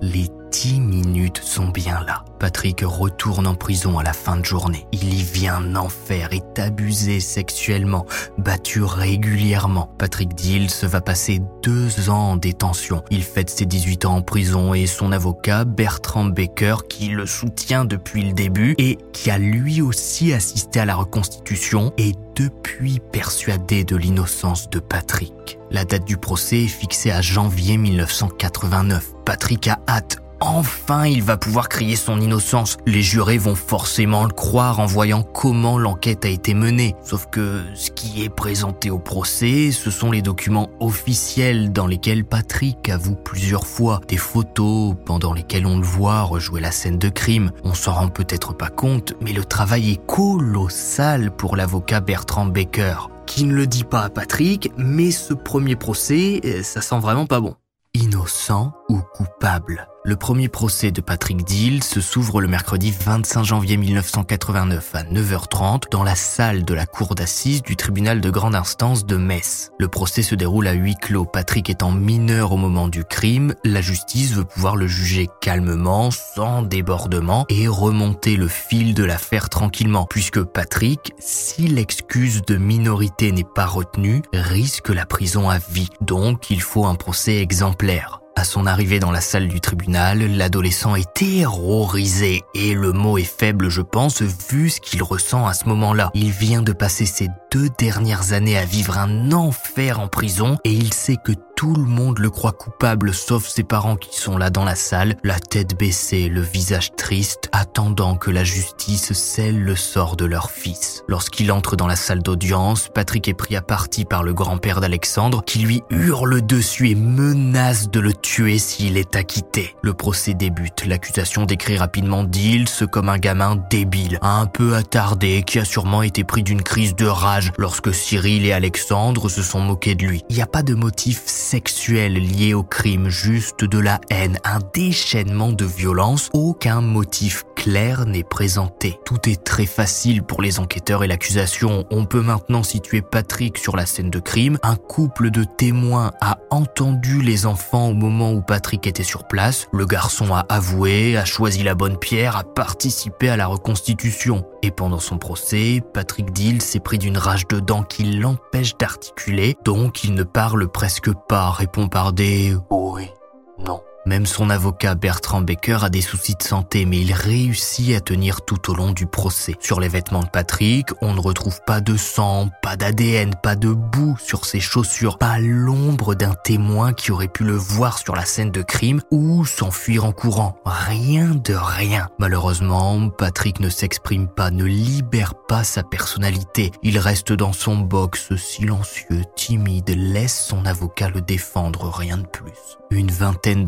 [SPEAKER 1] dix minutes sont bien là. Patrick retourne en prison à la fin de journée. Il y vient un enfer, est abusé sexuellement, battu régulièrement. Patrick Dills va passer deux ans en détention. Il fête ses 18 ans en prison et son avocat, Bertrand Baker, qui le soutient depuis le début et qui a lui aussi assisté à la reconstitution, est depuis persuadé de l'innocence de Patrick. La date du procès est fixée à janvier 1989. Patrick a hâte Enfin, il va pouvoir crier son innocence. Les jurés vont forcément le croire en voyant comment l'enquête a été menée. Sauf que ce qui est présenté au procès, ce sont les documents officiels dans lesquels Patrick avoue plusieurs fois des photos pendant lesquelles on le voit rejouer la scène de crime. On s'en rend peut-être pas compte, mais le travail est colossal pour l'avocat Bertrand Baker qui ne le dit pas à Patrick, mais ce premier procès, ça sent vraiment pas bon. Innocent ou coupable? Le premier procès de Patrick Deal se s'ouvre le mercredi 25 janvier 1989 à 9h30 dans la salle de la cour d'assises du tribunal de grande instance de Metz. Le procès se déroule à huis clos. Patrick étant mineur au moment du crime, la justice veut pouvoir le juger calmement, sans débordement et remonter le fil de l'affaire tranquillement puisque Patrick, si l'excuse de minorité n'est pas retenue, risque la prison à vie. Donc il faut un procès exemplaire. À son arrivée dans la salle du tribunal, l'adolescent est terrorisé et le mot est faible je pense vu ce qu'il ressent à ce moment-là. Il vient de passer ses deux dernières années à vivre un enfer en prison et il sait que tout le monde le croit coupable sauf ses parents qui sont là dans la salle, la tête baissée, le visage triste, attendant que la justice scelle le sort de leur fils. Lorsqu'il entre dans la salle d'audience, Patrick est pris à partie par le grand-père d'Alexandre qui lui hurle dessus et menace de le tuer s'il est acquitté. Le procès débute. L'accusation décrit rapidement Dils comme un gamin débile, un peu attardé, qui a sûrement été pris d'une crise de rage lorsque Cyril et Alexandre se sont moqués de lui. Il n'y a pas de motif sexuel lié au crime, juste de la haine, un déchaînement de violence, aucun motif clair n'est présenté. Tout est très facile pour les enquêteurs et l'accusation. On peut maintenant situer Patrick sur la scène de crime. Un couple de témoins a entendu les enfants au moment où Patrick était sur place. Le garçon a avoué, a choisi la bonne pierre, a participé à la reconstitution. Et pendant son procès, Patrick Dill s'est pris d'une rage de dents qui l'empêche d'articuler, donc il ne parle presque pas, répond par des
[SPEAKER 2] oui, non.
[SPEAKER 1] Même son avocat Bertrand Baker a des soucis de santé, mais il réussit à tenir tout au long du procès. Sur les vêtements de Patrick, on ne retrouve pas de sang, pas d'ADN, pas de boue sur ses chaussures, pas l'ombre d'un témoin qui aurait pu le voir sur la scène de crime ou s'enfuir en courant. Rien de rien. Malheureusement, Patrick ne s'exprime pas, ne libère pas sa personnalité. Il reste dans son box, silencieux, timide, laisse son avocat le défendre, rien de plus. Une vingtaine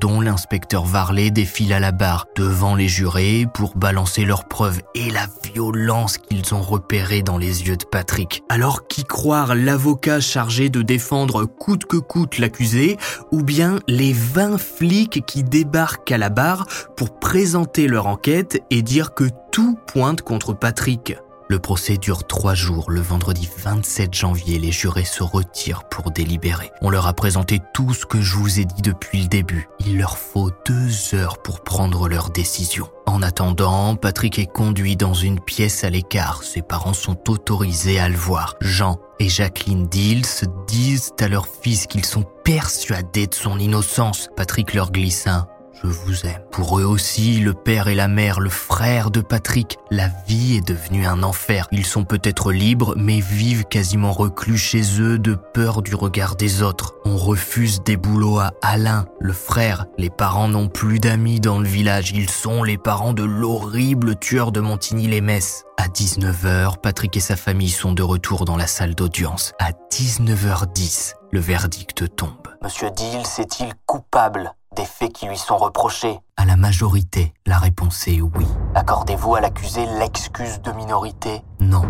[SPEAKER 1] dont l'inspecteur Varley, défilent à la barre devant les jurés pour balancer leurs preuves et la violence qu'ils ont repérée dans les yeux de Patrick. Alors qui croire l'avocat chargé de défendre coûte que coûte l'accusé ou bien les 20 flics qui débarquent à la barre pour présenter leur enquête et dire que tout pointe contre Patrick? Le procès dure trois jours. Le vendredi 27 janvier, les jurés se retirent pour délibérer. On leur a présenté tout ce que je vous ai dit depuis le début. Il leur faut deux heures pour prendre leur décision. En attendant, Patrick est conduit dans une pièce à l'écart. Ses parents sont autorisés à le voir. Jean et Jacqueline Dills disent à leur fils qu'ils sont persuadés de son innocence. Patrick leur glisse un je vous aime. Pour eux aussi, le père et la mère, le frère de Patrick, la vie est devenue un enfer. Ils sont peut-être libres, mais vivent quasiment reclus chez eux de peur du regard des autres. On refuse des boulots à Alain, le frère. Les parents n'ont plus d'amis dans le village. Ils sont les parents de l'horrible tueur de Montigny-les-Messes. À 19h, Patrick et sa famille sont de retour dans la salle d'audience. À 19h10, le verdict tombe.
[SPEAKER 2] Monsieur Dill, est-il coupable des faits qui lui sont reprochés?
[SPEAKER 1] À la majorité, la réponse est oui.
[SPEAKER 2] Accordez-vous à l'accusé l'excuse de minorité?
[SPEAKER 1] Non.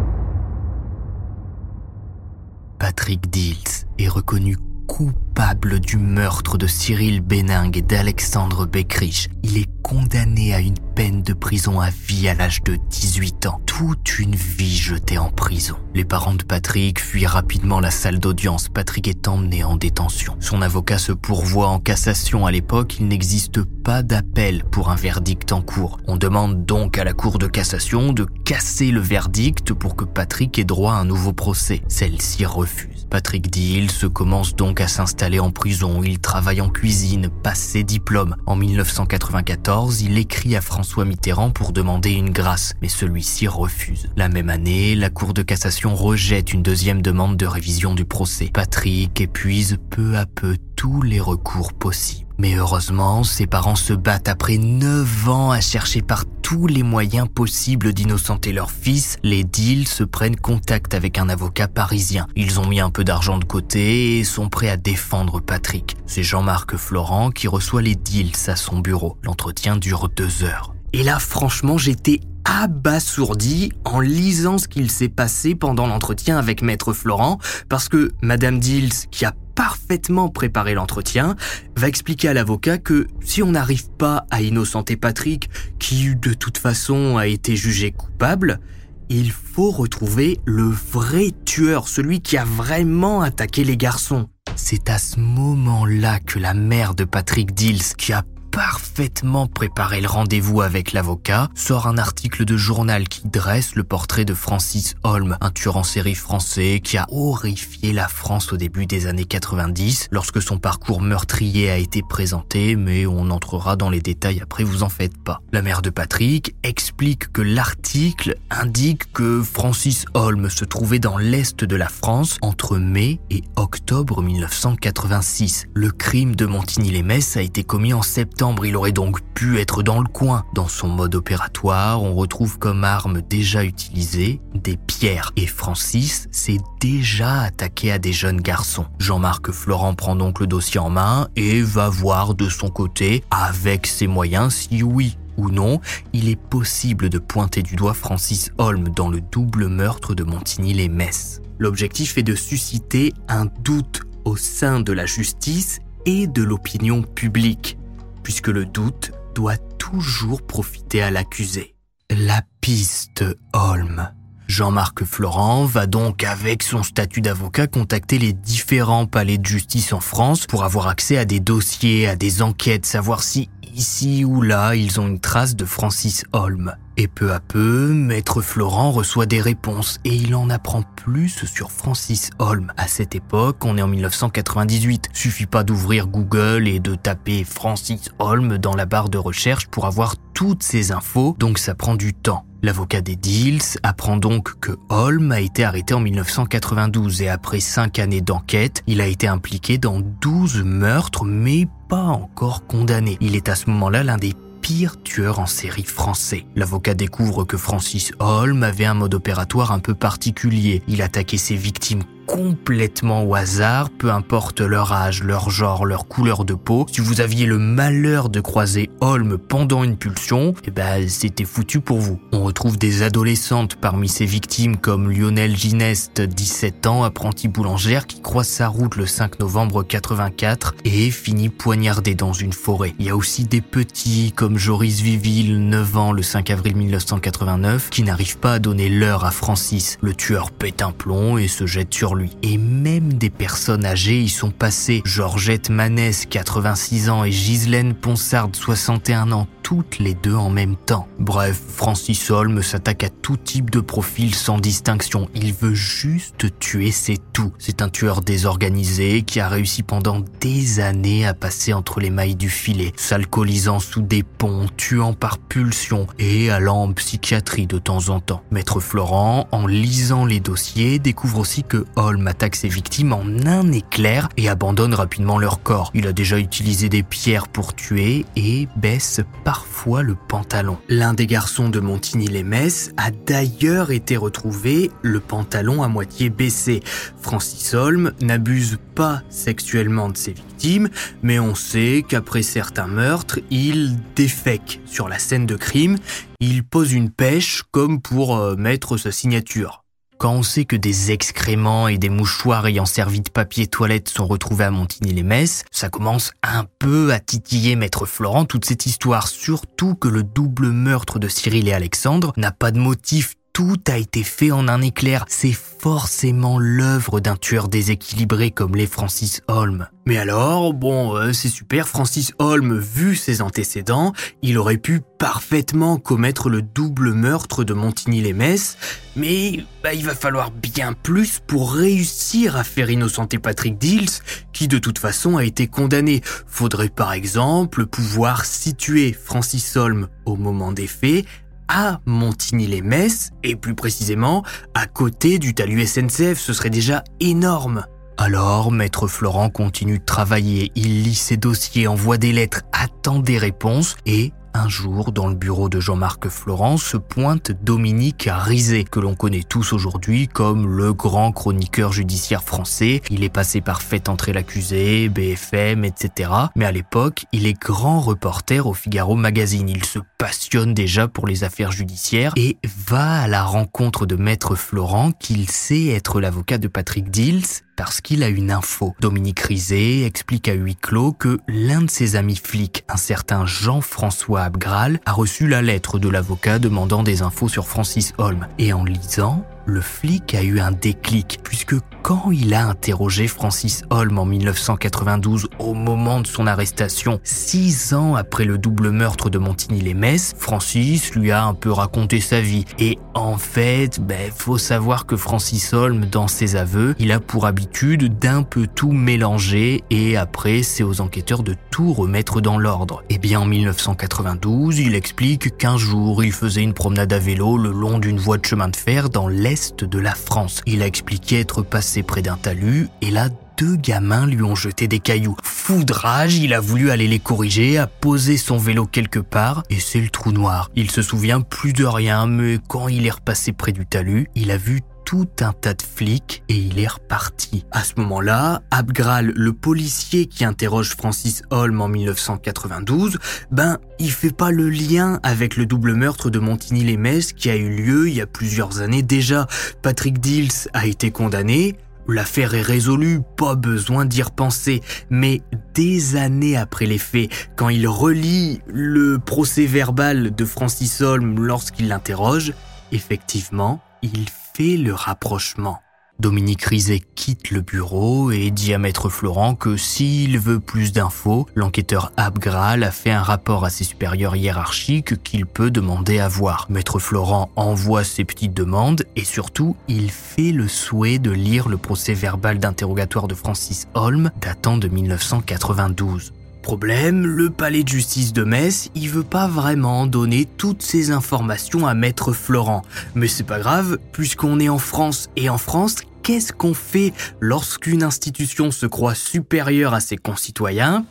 [SPEAKER 1] Patrick Dills est reconnu coupable coupable du meurtre de Cyril Béningue et d'Alexandre Beckrich. Il est condamné à une peine de prison à vie à l'âge de 18 ans. Toute une vie jetée en prison. Les parents de Patrick fuient rapidement la salle d'audience. Patrick est emmené en détention. Son avocat se pourvoit en cassation. À l'époque, il n'existe pas d'appel pour un verdict en cours. On demande donc à la Cour de cassation de casser le verdict pour que Patrick ait droit à un nouveau procès. Celle-ci refuse. Patrick se commence donc à s'installer en prison. Il travaille en cuisine, passe ses diplômes. En 1994, il écrit à François Mitterrand pour demander une grâce, mais celui-ci refuse. La même année, la Cour de cassation rejette une deuxième demande de révision du procès. Patrick épuise peu à peu tous les recours possibles. Mais heureusement, ses parents se battent après 9 ans à chercher par tous les moyens possibles d'innocenter leur fils. Les deals se prennent contact avec un avocat parisien. Ils ont mis un peu d'argent de côté et sont prêts à défendre Patrick. C'est Jean-Marc Florent qui reçoit les deals à son bureau. L'entretien dure deux heures. Et là, franchement, j'étais abasourdi en lisant ce qu'il s'est passé pendant l'entretien avec Maître Florent, parce que Madame Dills, qui a parfaitement préparé l'entretien, va expliquer à l'avocat que si on n'arrive pas à innocenter Patrick, qui de toute façon a été jugé coupable, il faut retrouver le vrai tueur, celui qui a vraiment attaqué les garçons. C'est à ce moment-là que la mère de Patrick Dills, qui a parfaitement préparé le rendez-vous avec l'avocat, sort un article de journal qui dresse le portrait de Francis Holm, un tueur en série français qui a horrifié la France au début des années 90 lorsque son parcours meurtrier a été présenté, mais on entrera dans les détails après, vous en faites pas. La mère de Patrick explique que l'article indique que Francis Holm se trouvait dans l'est de la France entre mai et octobre 1986. Le crime de Montigny-les-Messes a été commis en septembre il aurait donc pu être dans le coin. Dans son mode opératoire, on retrouve comme arme déjà utilisée des pierres. Et Francis s'est déjà attaqué à des jeunes garçons. Jean-Marc Florent prend donc le dossier en main et va voir de son côté, avec ses moyens, si oui ou non, il est possible de pointer du doigt Francis Holm dans le double meurtre de Montigny-les-Messes. L'objectif est de susciter un doute au sein de la justice et de l'opinion publique puisque le doute doit toujours profiter à l'accusé. La piste Holm. Jean-Marc Florent va donc, avec son statut d'avocat, contacter les différents palais de justice en France pour avoir accès à des dossiers, à des enquêtes, savoir si ici ou là ils ont une trace de Francis Holm. Et peu à peu, Maître Florent reçoit des réponses et il en apprend plus sur Francis Holm. À cette époque, on est en 1998. Suffit pas d'ouvrir Google et de taper Francis Holm dans la barre de recherche pour avoir toutes ces infos, donc ça prend du temps. L'avocat des Deals apprend donc que Holm a été arrêté en 1992 et après cinq années d'enquête, il a été impliqué dans 12 meurtres mais pas encore condamné. Il est à ce moment-là l'un des pire tueur en série français. L'avocat découvre que Francis Holm avait un mode opératoire un peu particulier. Il attaquait ses victimes complètement au hasard, peu importe leur âge, leur genre, leur couleur de peau. Si vous aviez le malheur de croiser Holm pendant une pulsion, eh ben, c'était foutu pour vous. On retrouve des adolescentes parmi ces victimes comme Lionel Gineste, 17 ans, apprenti boulangère, qui croise sa route le 5 novembre 84 et finit poignardé dans une forêt. Il y a aussi des petits comme Joris Viville, 9 ans, le 5 avril 1989, qui n'arrivent pas à donner l'heure à Francis. Le tueur pète un plomb et se jette sur et même des personnes âgées y sont passées. Georgette Manès, 86 ans, et Ghislaine Ponsard, 61 ans, toutes les deux en même temps. Bref, Francis Holm s'attaque à tout type de profil sans distinction. Il veut juste tuer, c'est tout. C'est un tueur désorganisé qui a réussi pendant des années à passer entre les mailles du filet, s'alcoolisant sous des ponts, tuant par pulsion et allant en psychiatrie de temps en temps. Maître Florent, en lisant les dossiers, découvre aussi que Holm attaque ses victimes en un éclair et abandonne rapidement leur corps. Il a déjà utilisé des pierres pour tuer et baisse parfois le pantalon. L'un des garçons de Montigny-les-Messes a d'ailleurs été retrouvé le pantalon à moitié baissé. Francis Holm n'abuse pas sexuellement de ses victimes, mais on sait qu'après certains meurtres, il défèque sur la scène de crime, il pose une pêche comme pour euh, mettre sa signature. Quand on sait que des excréments et des mouchoirs ayant servi de papier toilette sont retrouvés à Montigny-les-Messes, ça commence un peu à titiller Maître Florent. Toute cette histoire, surtout que le double meurtre de Cyril et Alexandre n'a pas de motif tout a été fait en un éclair. C'est forcément l'œuvre d'un tueur déséquilibré comme les Francis Holm. Mais alors, bon, euh, c'est super, Francis Holm, vu ses antécédents, il aurait pu parfaitement commettre le double meurtre de Montigny-les-Messes, mais bah, il va falloir bien plus pour réussir à faire innocenter Patrick Dills, qui de toute façon a été condamné. Faudrait par exemple pouvoir situer Francis Holm au moment des faits à Montigny-les-Messes, et plus précisément à côté du talus SNCF, ce serait déjà énorme. Alors, Maître Florent continue de travailler, il lit ses dossiers, envoie des lettres, attend des réponses, et un jour, dans le bureau de Jean-Marc Florent, se pointe Dominique Rizet, que l'on connaît tous aujourd'hui comme le grand chroniqueur judiciaire français. Il est passé par Fait entrer l'accusé, BFM, etc. Mais à l'époque, il est grand reporter au Figaro Magazine. Il se passionne déjà pour les affaires judiciaires et va à la rencontre de Maître Florent, qu'il sait être l'avocat de Patrick Dills, parce qu'il a une info. Dominique Rizet explique à huis clos que l'un de ses amis flics, un certain Jean-François Abgral, a reçu la lettre de l'avocat demandant des infos sur Francis Holm. Et en lisant, le flic a eu un déclic, puisque quand il a interrogé Francis Holm en 1992 au moment de son arrestation, six ans après le double meurtre de Montigny-les-Messes, Francis lui a un peu raconté sa vie. Et en fait, ben, faut savoir que Francis Holm, dans ses aveux, il a pour habitude d'un peu tout mélanger et après, c'est aux enquêteurs de tout remettre dans l'ordre. Et eh bien, en 1992, il explique qu'un jour, il faisait une promenade à vélo le long d'une voie de chemin de fer dans l'est de la France. Il a expliqué être passé près d'un talus et là, deux gamins lui ont jeté des cailloux. Foudrage, il a voulu aller les corriger, a posé son vélo quelque part et c'est le trou noir. Il se souvient plus de rien, mais quand il est repassé près du talus, il a vu tout un tas de flics et il est reparti. À ce moment-là, Abgral, le policier qui interroge Francis Holm en 1992, ben, il fait pas le lien avec le double meurtre de Montigny-les-Messes qui a eu lieu il y a plusieurs années déjà. Patrick Dills a été condamné, L'affaire est résolue, pas besoin d'y repenser, mais des années après les faits, quand il relit le procès verbal de Francis Holm lorsqu'il l'interroge, effectivement, il fait le rapprochement. Dominique Rizet quitte le bureau et dit à Maître Florent que s'il veut plus d'infos, l'enquêteur Abgral a fait un rapport à ses supérieurs hiérarchiques qu'il peut demander à voir. Maître Florent envoie ses petites demandes et surtout, il fait le souhait de lire le procès verbal d'interrogatoire de Francis Holm datant de 1992. Problème, le palais de justice de Metz, il veut pas vraiment donner toutes ces informations à Maître Florent. Mais c'est pas grave, puisqu'on est en France. Et en France, qu'est-ce qu'on fait lorsqu'une institution se croit supérieure à ses concitoyens?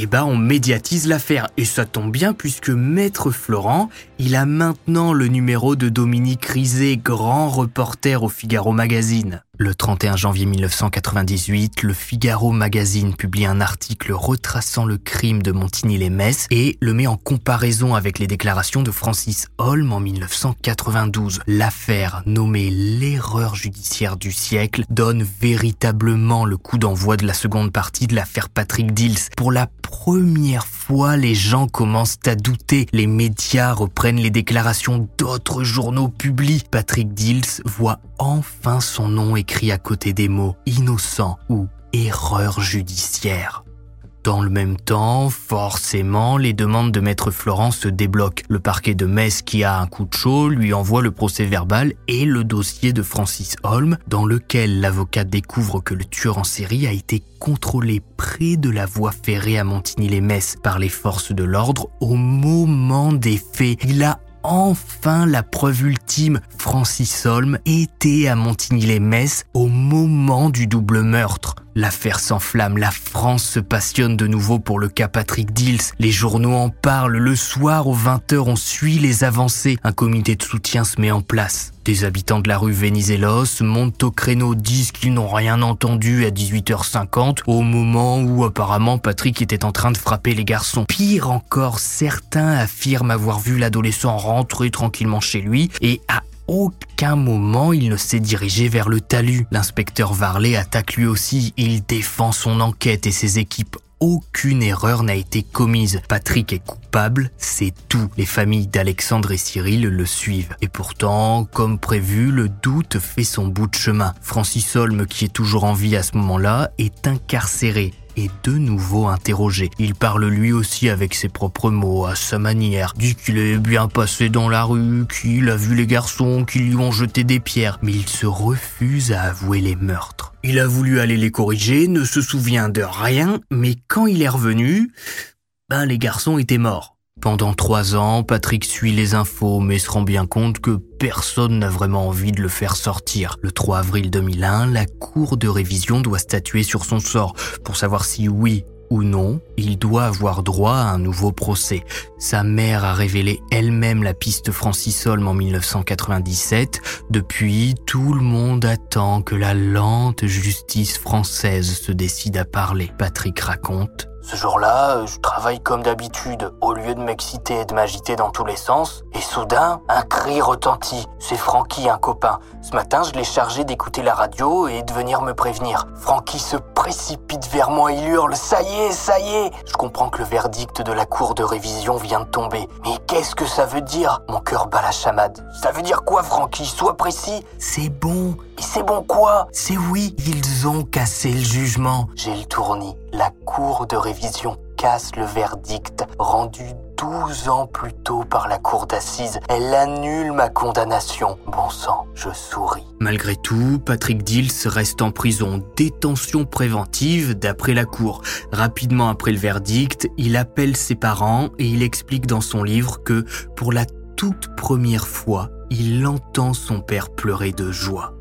[SPEAKER 1] Eh ben on médiatise l'affaire. Et ça tombe bien puisque Maître Florent, il a maintenant le numéro de Dominique Rizet, grand reporter au Figaro Magazine. Le 31 janvier 1998, le Figaro Magazine publie un article retraçant le crime de Montigny-les-Messes et le met en comparaison avec les déclarations de Francis Holm en 1992. L'affaire, nommée l'erreur judiciaire du siècle, donne véritablement le coup d'envoi de la seconde partie de l'affaire Patrick Dills. Pour la première fois, les gens commencent à douter. Les médias reprennent les déclarations d'autres journaux publiés. Patrick Dills voit enfin son nom écrit à côté des mots innocent ou erreur judiciaire. Dans le même temps, forcément, les demandes de Maître Florent se débloquent. Le parquet de Metz, qui a un coup de chaud, lui envoie le procès verbal et le dossier de Francis Holm, dans lequel l'avocat découvre que le tueur en série a été contrôlé près de la voie ferrée à Montigny-les-Metz par les forces de l'ordre au moment des faits. Il a enfin la preuve ultime. Francis Holm était à Montigny-les-Metz au moment du double meurtre. L'affaire s'enflamme, la France se passionne de nouveau pour le cas Patrick Dills. Les journaux en parlent, le soir aux 20h on suit les avancées. Un comité de soutien se met en place. Des habitants de la rue Venizelos montent au créneau, disent qu'ils n'ont rien entendu à 18h50 au moment où apparemment Patrick était en train de frapper les garçons. Pire encore, certains affirment avoir vu l'adolescent rentrer tranquillement chez lui et à aucun moment il ne s'est dirigé vers le talus. L'inspecteur Varlet attaque lui aussi, il défend son enquête et ses équipes aucune erreur n'a été commise. Patrick est coupable, c'est tout. Les familles d'Alexandre et Cyril le suivent. Et pourtant, comme prévu, le doute fait son bout de chemin. Francis Holm, qui est toujours en vie à ce moment-là, est incarcéré est de nouveau interrogé. Il parle lui aussi avec ses propres mots, à sa manière, dit qu'il est bien passé dans la rue, qu'il a vu les garçons qui lui ont jeté des pierres, mais il se refuse à avouer les meurtres. Il a voulu aller les corriger, ne se souvient de rien, mais quand il est revenu, ben les garçons étaient morts. Pendant trois ans, Patrick suit les infos, mais se rend bien compte que personne n'a vraiment envie de le faire sortir. Le 3 avril 2001, la Cour de révision doit statuer sur son sort pour savoir si oui ou non, il doit avoir droit à un nouveau procès. Sa mère a révélé elle-même la piste Francis Holm en 1997. Depuis, tout le monde attend que la lente justice française se décide à parler. Patrick raconte
[SPEAKER 2] ce jour-là, je travaille comme d'habitude, au lieu de m'exciter et de m'agiter dans tous les sens. Et soudain, un cri retentit. C'est Francky, un copain. Ce matin, je l'ai chargé d'écouter la radio et de venir me prévenir. Francky se précipite vers moi, il hurle ⁇ Ça y est, ça y est !⁇ Je comprends que le verdict de la cour de révision vient de tomber. Mais qu'est-ce que ça veut dire? Mon cœur bat la chamade. Ça veut dire quoi, Francky Sois précis.
[SPEAKER 1] C'est bon.
[SPEAKER 2] Et c'est bon quoi?
[SPEAKER 1] C'est oui, ils ont cassé le jugement.
[SPEAKER 2] J'ai le tournis. La cour de révision casse le verdict rendu 12 ans plus tôt par la cour d'assises. Elle annule ma condamnation. Bon sang, je souris.
[SPEAKER 1] Malgré tout, Patrick Dills reste en prison, détention préventive d'après la cour. Rapidement après le verdict, il appelle ses parents et il explique dans son livre que pour la toute première fois, il entend son père pleurer de joie.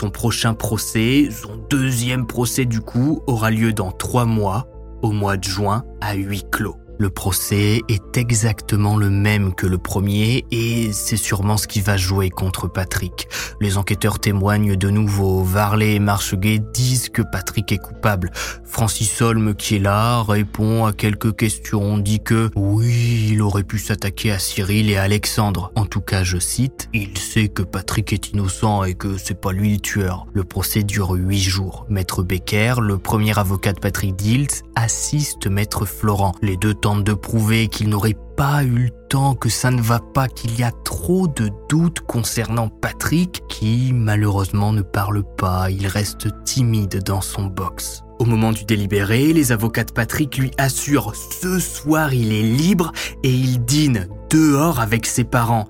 [SPEAKER 1] Son prochain procès, son deuxième procès du coup, aura lieu dans trois mois, au mois de juin, à huis clos. Le procès est exactement le même que le premier et c'est sûrement ce qui va jouer contre Patrick. Les enquêteurs témoignent de nouveau. Varley et Marcheguet disent que Patrick est coupable. Francis Holm, qui est là, répond à quelques questions, dit que oui, il aurait pu s'attaquer à Cyril et à Alexandre. En tout cas, je cite, il sait que Patrick est innocent et que c'est pas lui le tueur. Le procès dure huit jours. Maître Becker, le premier avocat de Patrick Diltz, assiste Maître Florent. Les deux de prouver qu'il n'aurait pas eu le temps, que ça ne va pas, qu'il y a trop de doutes concernant Patrick, qui malheureusement ne parle pas, il reste timide dans son box. Au moment du délibéré, les avocats de Patrick lui assurent ce soir il est libre et il dîne dehors avec ses parents.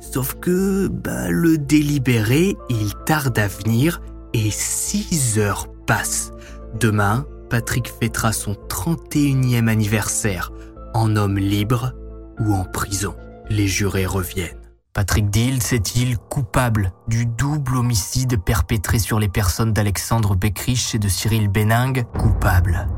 [SPEAKER 1] Sauf que bah, le délibéré, il tarde à venir et 6 heures passent. Demain, Patrick fêtera son 31e anniversaire en homme libre ou en prison. Les jurés reviennent. Patrick Dills est-il coupable du double homicide perpétré sur les personnes d'Alexandre Beckrich et de Cyril Béningue? Coupable.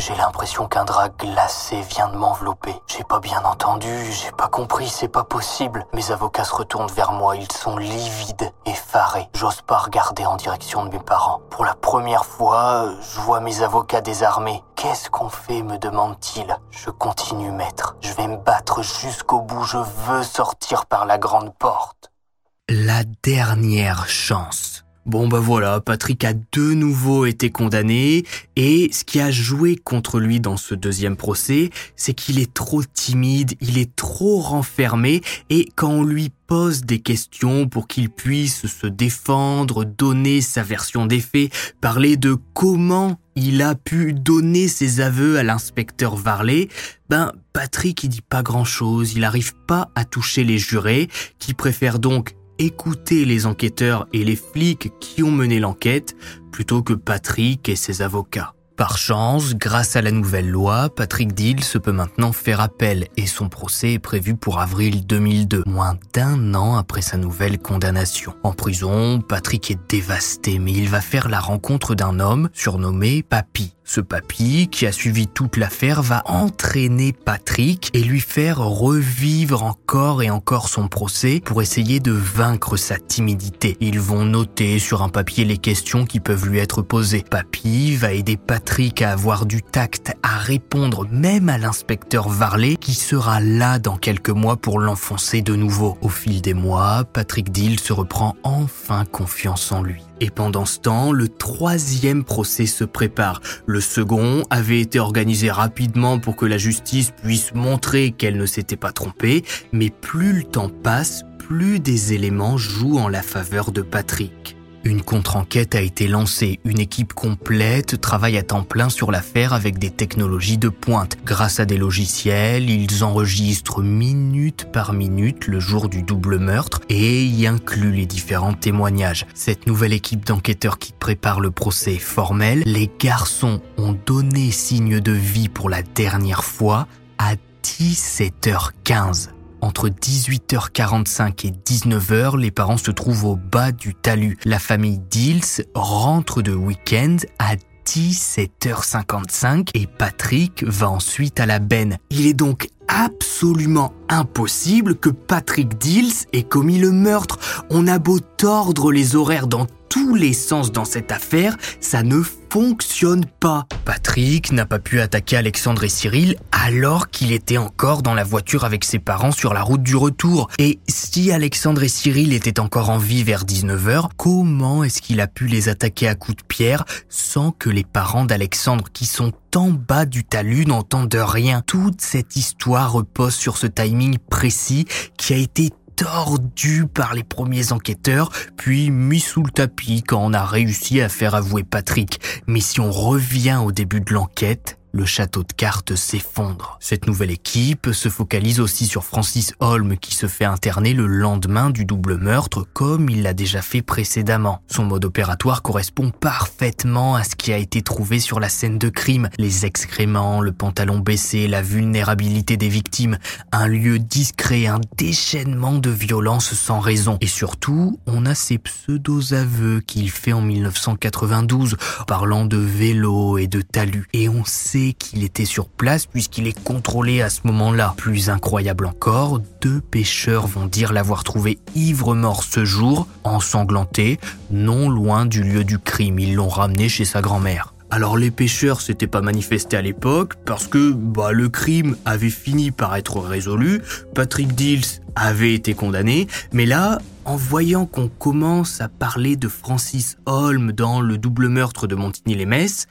[SPEAKER 2] J'ai l'impression qu'un drap glacé vient de m'envelopper. J'ai pas bien entendu, j'ai pas compris, c'est pas possible. Mes avocats se retournent vers moi, ils sont livides, effarés. J'ose pas regarder en direction de mes parents. Pour la première fois, je vois mes avocats désarmés. Qu'est-ce qu'on fait, me demande-t-il. Je continue, maître. Je vais me battre jusqu'au bout, je veux sortir par la grande porte.
[SPEAKER 1] La dernière chance. Bon bah voilà, Patrick a de nouveau été condamné et ce qui a joué contre lui dans ce deuxième procès, c'est qu'il est trop timide, il est trop renfermé et quand on lui pose des questions pour qu'il puisse se défendre, donner sa version des faits, parler de comment il a pu donner ses aveux à l'inspecteur Varley, ben Patrick il dit pas grand chose, il arrive pas à toucher les jurés qui préfèrent donc écouter les enquêteurs et les flics qui ont mené l'enquête plutôt que Patrick et ses avocats. Par chance, grâce à la nouvelle loi, Patrick se peut maintenant faire appel et son procès est prévu pour avril 2002, moins d'un an après sa nouvelle condamnation. En prison, Patrick est dévasté, mais il va faire la rencontre d'un homme surnommé Papy. Ce papy, qui a suivi toute l'affaire, va entraîner Patrick et lui faire revivre encore et encore son procès pour essayer de vaincre sa timidité. Ils vont noter sur un papier les questions qui peuvent lui être posées. Papy va aider Patrick à avoir du tact, à répondre même à l'inspecteur Varley qui sera là dans quelques mois pour l'enfoncer de nouveau. Au fil des mois, Patrick Dill se reprend enfin confiance en lui. Et pendant ce temps, le troisième procès se prépare. Le second avait été organisé rapidement pour que la justice puisse montrer qu'elle ne s'était pas trompée, mais plus le temps passe, plus des éléments jouent en la faveur de Patrick. Une contre-enquête a été lancée. Une équipe complète travaille à temps plein sur l'affaire avec des technologies de pointe. Grâce à des logiciels, ils enregistrent minute par minute le jour du double meurtre et y incluent les différents témoignages. Cette nouvelle équipe d'enquêteurs qui prépare le procès est formelle. Les garçons ont donné signe de vie pour la dernière fois à 17h15. Entre 18h45 et 19h, les parents se trouvent au bas du talus. La famille Dills rentre de week-end à 17h55 et Patrick va ensuite à la benne. Il est donc absolument impossible que Patrick Dills ait commis le meurtre. On a beau tordre les horaires dans tous les sens dans cette affaire, ça ne fonctionne pas. Patrick n'a pas pu attaquer Alexandre et Cyril alors qu'il était encore dans la voiture avec ses parents sur la route du retour. Et si Alexandre et Cyril étaient encore en vie vers 19h, comment est-ce qu'il a pu les attaquer à coups de pierre sans que les parents d'Alexandre qui sont en bas du talus n'entendent rien? Toute cette histoire repose sur ce timing précis qui a été tordu par les premiers enquêteurs, puis mis sous le tapis quand on a réussi à faire avouer Patrick. Mais si on revient au début de l'enquête, le château de cartes s'effondre. Cette nouvelle équipe se focalise aussi sur Francis Holm qui se fait interner le lendemain du double meurtre comme il l'a déjà fait précédemment. Son mode opératoire correspond parfaitement à ce qui a été trouvé sur la scène de crime. Les excréments, le pantalon baissé, la vulnérabilité des victimes, un lieu discret, un déchaînement de violence sans raison. Et surtout, on a ces pseudo-aveux qu'il fait en 1992 parlant de vélo et de talus. Et on sait qu'il était sur place puisqu'il est contrôlé à ce moment-là. Plus incroyable encore, deux pêcheurs vont dire l'avoir trouvé ivre-mort ce jour, ensanglanté, non loin du lieu du crime. Ils l'ont ramené chez sa grand-mère. Alors les pêcheurs s'étaient pas manifestés à l'époque parce que bah, le crime avait fini par être résolu, Patrick Dills avait été condamné, mais là, en voyant qu'on commence à parler de Francis Holm dans le double meurtre de Montigny-les-Metz,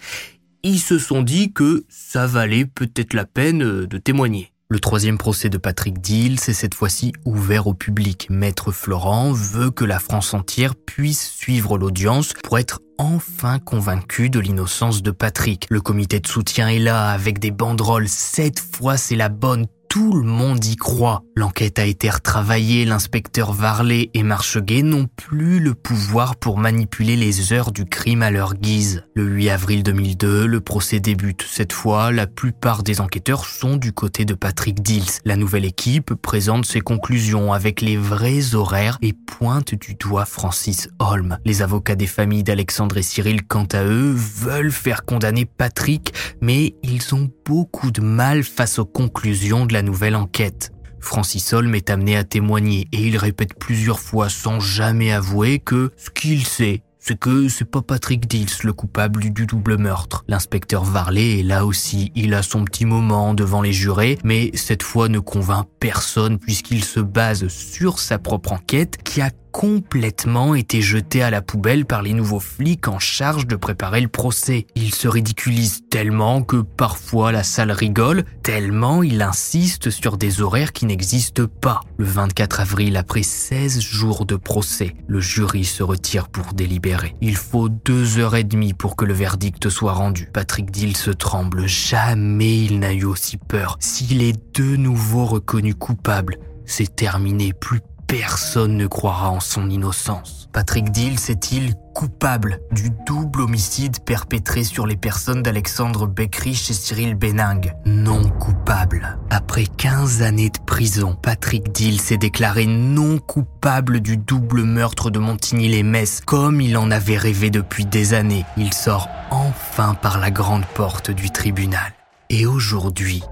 [SPEAKER 1] ils se sont dit que ça valait peut-être la peine euh, de témoigner. Le troisième procès de Patrick Dill, c'est cette fois-ci ouvert au public. Maître Florent veut que la France entière puisse suivre l'audience pour être enfin convaincu de l'innocence de Patrick. Le comité de soutien est là avec des banderoles. Cette fois, c'est la bonne tout le monde y croit. L'enquête a été retravaillée, l'inspecteur Varley et Marcheguet n'ont plus le pouvoir pour manipuler les heures du crime à leur guise. Le 8 avril 2002, le procès débute. Cette fois, la plupart des enquêteurs sont du côté de Patrick Dills. La nouvelle équipe présente ses conclusions avec les vrais horaires et pointe du doigt Francis Holm. Les avocats des familles d'Alexandre et Cyril, quant à eux, veulent faire condamner Patrick, mais ils ont beaucoup de mal face aux conclusions de la nouvelle enquête. Francis Holm est amené à témoigner et il répète plusieurs fois sans jamais avouer que ce qu'il sait, c'est que c'est pas Patrick Dills le coupable du double meurtre. L'inspecteur Varley est là aussi, il a son petit moment devant les jurés, mais cette fois ne convainc personne puisqu'il se base sur sa propre enquête qui a complètement été jeté à la poubelle par les nouveaux flics en charge de préparer le procès. Il se ridiculise tellement que parfois la salle rigole, tellement il insiste sur des horaires qui n'existent pas. Le 24 avril, après 16 jours de procès, le jury se retire pour délibérer. Il faut deux heures et demie pour que le verdict soit rendu. Patrick Dill se tremble, jamais il n'a eu aussi peur. S'il est de nouveau reconnu coupable, c'est terminé, plus personne ne croira en son innocence. Patrick Dill est-il coupable du double homicide perpétré sur les personnes d'Alexandre Beckrich et Cyril Benning Non coupable. Après 15 années de prison, Patrick Dill s'est déclaré non coupable du double meurtre de Montigny-les-Metz, comme il en avait rêvé depuis des années. Il sort en enfin par la grande porte du tribunal. Et aujourd'hui,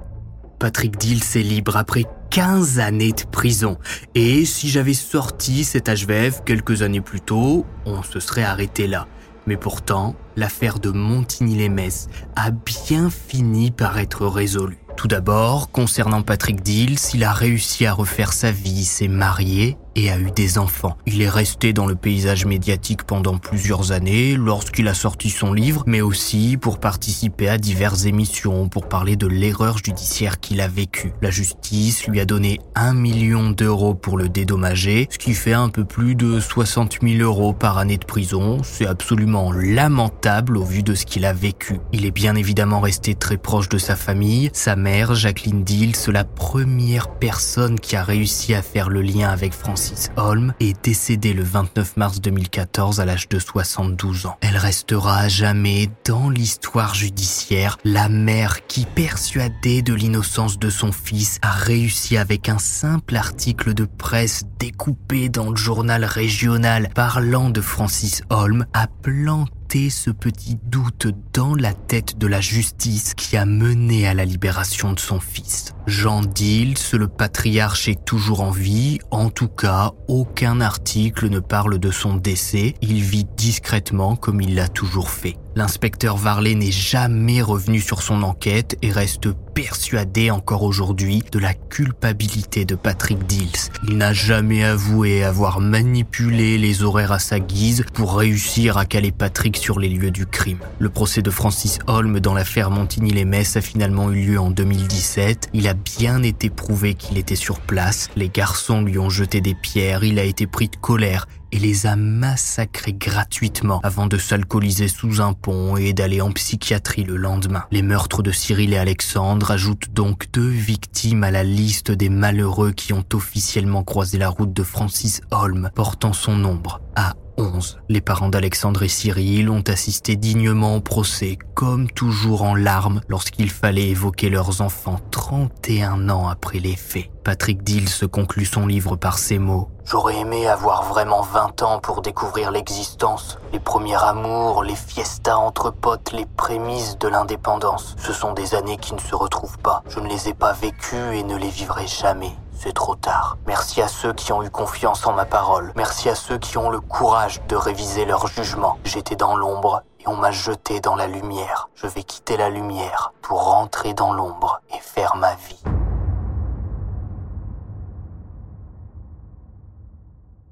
[SPEAKER 1] Patrick Dills est libre après 15 années de prison. Et si j'avais sorti cet HVF quelques années plus tôt, on se serait arrêté là. Mais pourtant, l'affaire de Montigny-les-Metz a bien fini par être résolue. Tout d'abord, concernant Patrick Dills, il a réussi à refaire sa vie, s'est marié et a eu des enfants. Il est resté dans le paysage médiatique pendant plusieurs années lorsqu'il a sorti son livre, mais aussi pour participer à diverses émissions pour parler de l'erreur judiciaire qu'il a vécue. La justice lui a donné un million d'euros pour le dédommager, ce qui fait un peu plus de 60 000 euros par année de prison. C'est absolument lamentable au vu de ce qu'il a vécu. Il est bien évidemment resté très proche de sa famille. Sa mère, Jacqueline Dills, la première personne qui a réussi à faire le lien avec Francis Holm est décédée le 29 mars 2014 à l'âge de 72 ans. Elle restera à jamais dans l'histoire judiciaire la mère qui, persuadée de l'innocence de son fils, a réussi avec un simple article de presse découpé dans le journal régional parlant de Francis Holm à planter ce petit doute dans la tête de la justice qui a mené à la libération de son fils. Jean Dils, le patriarche, est toujours en vie. En tout cas, aucun article ne parle de son décès. Il vit discrètement comme il l'a toujours fait. L'inspecteur Varley n'est jamais revenu sur son enquête et reste persuadé encore aujourd'hui de la culpabilité de Patrick Dills. Il n'a jamais avoué avoir manipulé les horaires à sa guise pour réussir à caler Patrick sur les lieux du crime. Le procès de Francis Holm dans l'affaire Montigny-les-Metz a finalement eu lieu en 2017. Il a bien été prouvé qu'il était sur place. Les garçons lui ont jeté des pierres, il a été pris de colère et les a massacrés gratuitement avant de s'alcooliser sous un pont et d'aller en psychiatrie le lendemain. Les meurtres de Cyril et Alexandre ajoutent donc deux victimes à la liste des malheureux qui ont officiellement croisé la route de Francis Holm, portant son nombre à 11. Les parents d'Alexandre et Cyril ont assisté dignement au procès, comme toujours en larmes lorsqu'il fallait évoquer leurs enfants 31 ans après les faits. Patrick Dill se conclut son livre par ces mots.
[SPEAKER 2] J'aurais aimé avoir vraiment 20 ans pour découvrir l'existence, les premiers amours, les fiestas entre potes, les prémices de l'indépendance. Ce sont des années qui ne se retrouvent pas. Je ne les ai pas vécues et ne les vivrai jamais. C'est trop tard. Merci à ceux qui ont eu confiance en ma parole. Merci à ceux qui ont le courage de réviser leur jugement. J'étais dans l'ombre et on m'a jeté dans la lumière. Je vais quitter la lumière pour rentrer dans l'ombre et faire ma vie.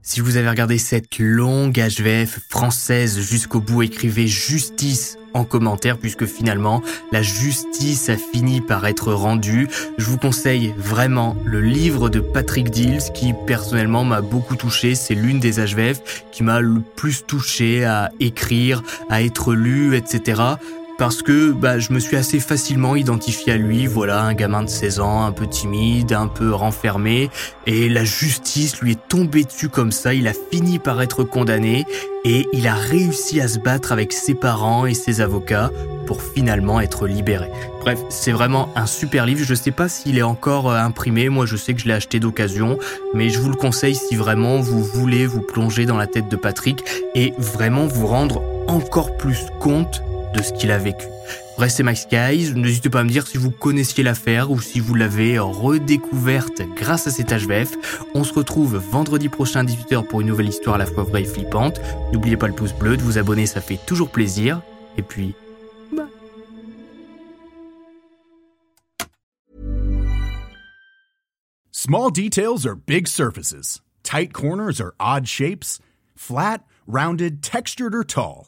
[SPEAKER 1] Si vous avez regardé cette longue HVF française jusqu'au bout, écrivez justice en commentaire puisque finalement la justice a fini par être rendue. Je vous conseille vraiment le livre de Patrick Dills qui personnellement m'a beaucoup touché. C'est l'une des HVF qui m'a le plus touché à écrire, à être lu, etc parce que bah, je me suis assez facilement identifié à lui, voilà, un gamin de 16 ans, un peu timide, un peu renfermé, et la justice lui est tombée dessus comme ça, il a fini par être condamné, et il a réussi à se battre avec ses parents et ses avocats pour finalement être libéré. Bref, c'est vraiment un super livre, je sais pas s'il est encore euh, imprimé, moi je sais que je l'ai acheté d'occasion, mais je vous le conseille si vraiment vous voulez vous plonger dans la tête de Patrick et vraiment vous rendre encore plus compte de ce qu'il a vécu. Restez Max Guys, n'hésitez pas à me dire si vous connaissiez l'affaire ou si vous l'avez redécouverte grâce à cet HVF. On se retrouve vendredi prochain à 18h pour une nouvelle histoire à la fois vraie et flippante. N'oubliez pas le pouce bleu, de vous abonner, ça fait toujours plaisir. Et puis.
[SPEAKER 4] Small details are big surfaces. Tight corners are odd shapes. Flat, rounded, textured or tall.